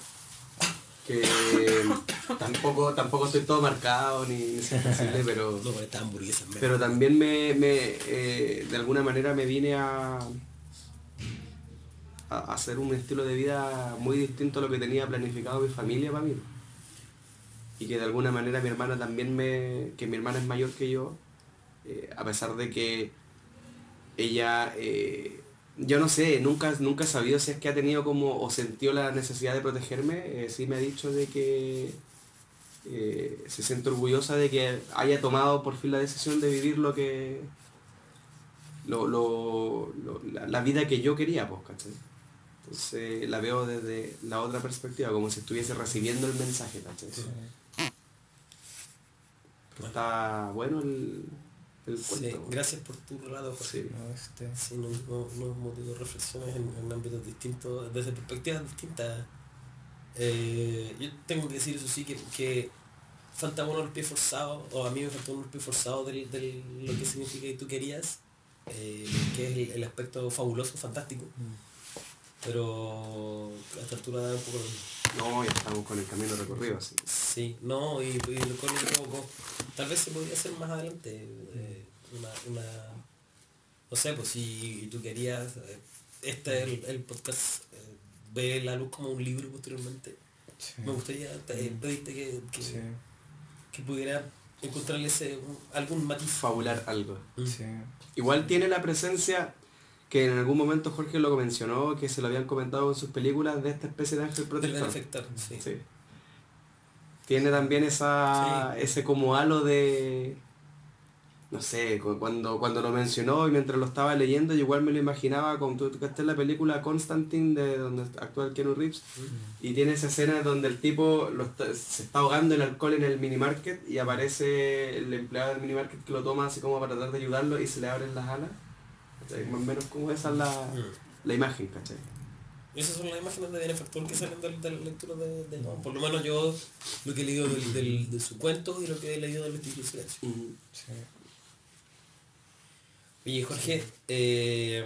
Que tampoco, tampoco estoy todo marcado ni, ni sensible, pero, No me- pero también me, me, eh, de alguna manera me vine a, hacer un estilo de vida muy distinto a lo que tenía planificado mi familia para mí. Y que de alguna manera mi hermana también me, que mi hermana es mayor que yo, eh, a pesar de que ella, eh, yo no sé, nunca, nunca he sabido si es que ha tenido como o sentido la necesidad de protegerme, eh, sí me ha dicho de que eh, se siente orgullosa de que haya tomado por fin la decisión de vivir lo que, lo- lo- la, la vida que yo quería, pues, ¿cachai? Entonces la veo desde la otra perspectiva, como si estuviese recibiendo el mensaje, ¿cachai? Está bueno el, el Sí, cuento. gracias por tu relato, Jorge. Sí. No, este, Sí, nos, nos motivó reflexiones en, en ámbitos distintos, desde perspectivas distintas. Eh, yo tengo que decir eso sí, que, que falta uno de los pies forzados, o a mí me faltó uno de los pies forzados de lo que significa que tú querías, eh, que es el, el aspecto fabuloso, fantástico. Pero a esta altura da un poco de- No, ya estamos con el camino recorrido, así. Sí, no, y, y recuerdo un poco, tal vez se podría hacer más adelante eh, una, una, no sé, pues si tú querías, eh, este el, el podcast eh, ve la luz como un libro posteriormente, sí, me gustaría pedirte que, que, sí, que pudiera encontrarle ese, algún matiz. Fabular algo. Mm. sí. Igual tiene la presencia que en algún momento Jorge lo mencionó, que se lo habían comentado en sus películas de esta especie de ángel protector. benefactor, sí. Sí. Tiene también esa, ese como halo de... No sé, cu- cuando, cuando lo mencionó y mientras lo estaba leyendo, yo igual me lo imaginaba como tú tocaste la película Constantine de donde actúa el Keanu Reeves y tiene esa escena donde el tipo lo está- se está ahogando el alcohol en el mini market y aparece el empleado del mini market que lo toma así como para tratar de ayudarlo y se le abren las alas. ¿Cachai? Más o menos como esa es la, Mm. la imagen, ¿cachai? Esas son las imágenes de benefactor que salen de, de la lectura de, de- Por lo menos yo lo que he leído del, del- de su cuento y lo que he leído del del Silencio. sí. Oye, Jorge, eh,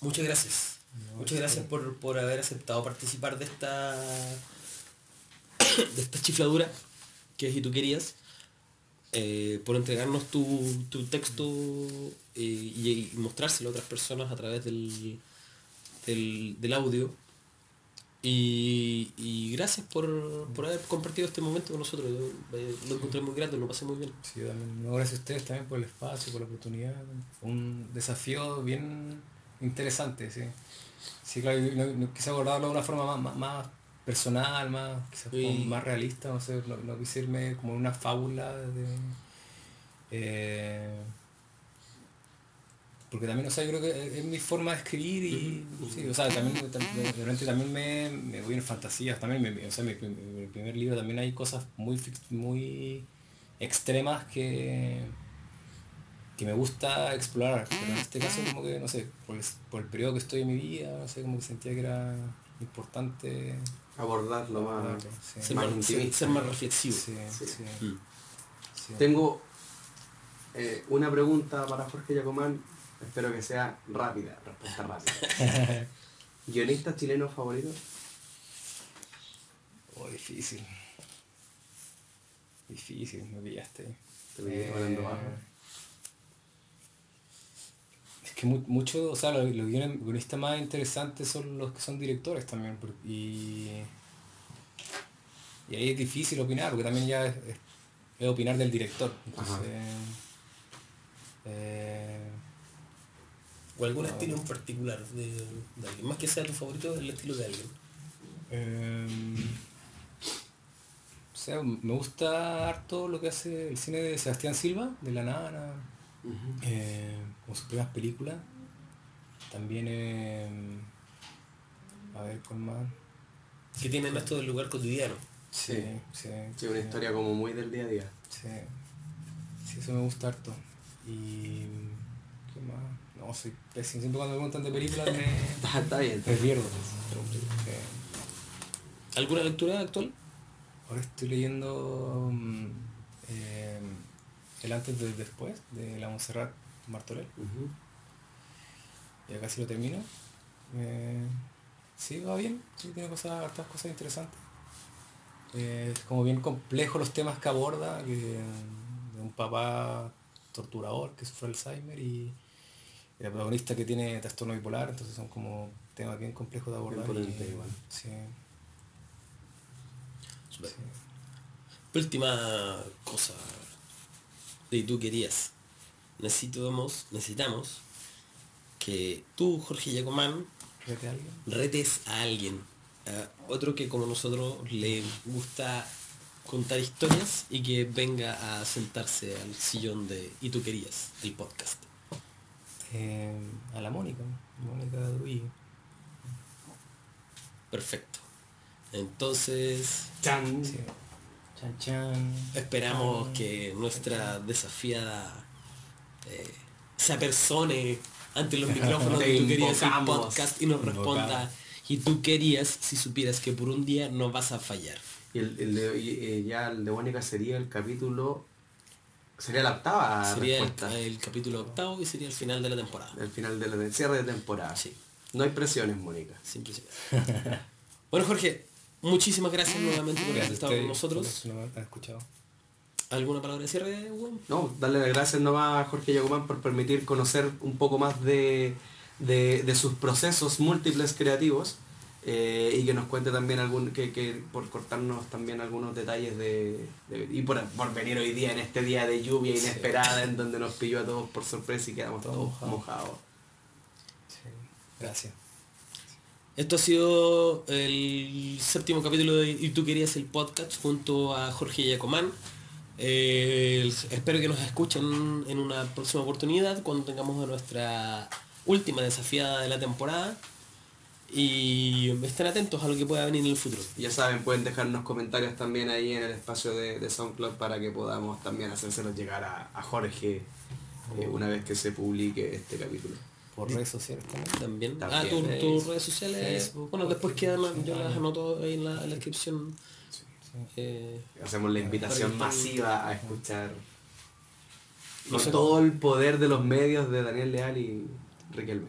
muchas gracias. No, Muchas gracias por, por haber aceptado participar de esta de esta chifladura que es y tú querías. eh, por entregarnos tu, tu texto eh, y, y mostrárselo a otras personas a través del, del, del audio. Y, y gracias por, por haber compartido este momento con nosotros. Yo, eh, lo encontré muy grato, lo pasé muy bien. Sí, yo también. No, gracias a ustedes también por el espacio, por la oportunidad. Fue un desafío bien interesante, sí. Sí, claro, no, no quise abordarlo de una forma más, más, más personal, más, quizás Sí. más realista, no sé, no, no quise irme como una fábula de. eh, porque también, o sea, yo creo que es- mi forma de escribir y, sí, o sea, también, tam- de repente también me, me voy en fantasías, también, me- o sea, mi, mi- primer libro también hay cosas muy, muy extremas que, que me gusta explorar, pero en este caso como que, no sé, por el, por el periodo que estoy en mi vida, no sé, como que sentía que era importante Abordarlo más. sí. Ser Más ser, más reflexivo. Sí, sí. Tengo eh, una pregunta para Jorge Yacomán. Espero que sea rápida, respuesta rápida. ¿Guionista chileno favorito? Oh, difícil. Difícil, me pillaste. Te Eh, bajo. Es que mu- mucho, o sea, los, los guionistas más interesantes son los que son directores también. Y, y ahí es difícil opinar, porque también ya es, es- es opinar del director. Entonces, eh, ¿O algún estilo en particular de, de alguien? Más que sea tu favorito, el estilo de alguien. Em, o sea, me gusta harto lo que hace el cine de Sebastián Silva, de La Nana, eh, como sus primeras películas. También, em, a ver, con más. Que tienen esto del lugar cotidiano. Sí, sí. Sí, una historia como muy del día a día. Sí, sí, eso me gusta harto. Y. ¿Qué más? No, soy pésimo. Siempre cuando me preguntan de películas me, Está, está bien. me pierdo. Sí. ¿Alguna lectura actual? Ahora estoy leyendo mm, eh, El antes del después de la Montserrat Martorell. Ujú. Ya casi lo termino. Eh, sí, va bien. Sí, tiene cosas, hartas cosas interesantes. Eh, es como bien complejo los temas que aborda, que, de un papá torturador que sufre Alzheimer y, y la protagonista que tiene trastorno bipolar, entonces son como temas bien complejos de abordar. Bien potente y- igual. Sí. Última cosa de tú querías. Necesitamos, necesitamos que tú, Jorge Yacomán, a alguien. retes a alguien. a otro que como nosotros le gusta contar historias y que venga a sentarse al sillón de Y tú querías, el podcast. Eh, a la Mónica, Mónica Trujillo. Perfecto. Entonces, Chan. Sí. Chan chan. esperamos Chan. que nuestra desafiada eh, se apersone ante los micrófonos de tú querías el podcast y nos Invocamos. responda y tú querías si supieras que por un día no vas a fallar. Y el, el de, y, eh, ya el de Mónica sería el capítulo. Sería la octava sería el, capítulo octavo y sería el final de la temporada. El final del del cierre de temporada. Sí, No hay presiones, Mónica. simplemente. bueno Jorge, muchísimas gracias nuevamente por haber estado con nosotros. no escuchado. ¿Alguna palabra de cierre, Juan? No, darle las gracias nomás a Jorge Yacomán por permitir conocer un poco más de, de- de sus procesos múltiples creativos eh, y que nos cuente también algún, que, que por cortarnos también algunos detalles de, de- y por, por venir hoy día en este día de lluvia inesperada en donde nos pilló a todos por sorpresa y quedamos Todos todos mojados. Sí. Gracias. Esto ha sido el séptimo capítulo de Y tú querías el podcast junto a Jorge Yacomán. Eh, espero que nos escuchen en una próxima oportunidad cuando tengamos nuestra última desafiada de la temporada. Y estén atentos a lo que pueda venir en el futuro. Ya saben, pueden dejarnos comentarios también ahí en el espacio de, de SoundCloud para que podamos también hacérselos llegar a, a Jorge eh, una vez que se publique este capítulo. Por redes sociales también. También. Ah, tus redes sociales. Facebook, bueno, después quedan, yo las anoto ahí en la, en la descripción. Eh, Hacemos la invitación masiva a escuchar No con sé todo el poder de los medios de Daniel Leal y Riquelme.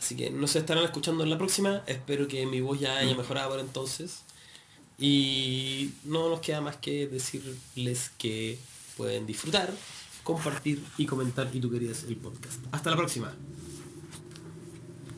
Así que nos estarán escuchando en la próxima. Espero que mi voz ya haya mejorado por entonces. Y no nos queda más que decirles que pueden disfrutar, compartir y comentar y tú querías el podcast. Hasta la próxima.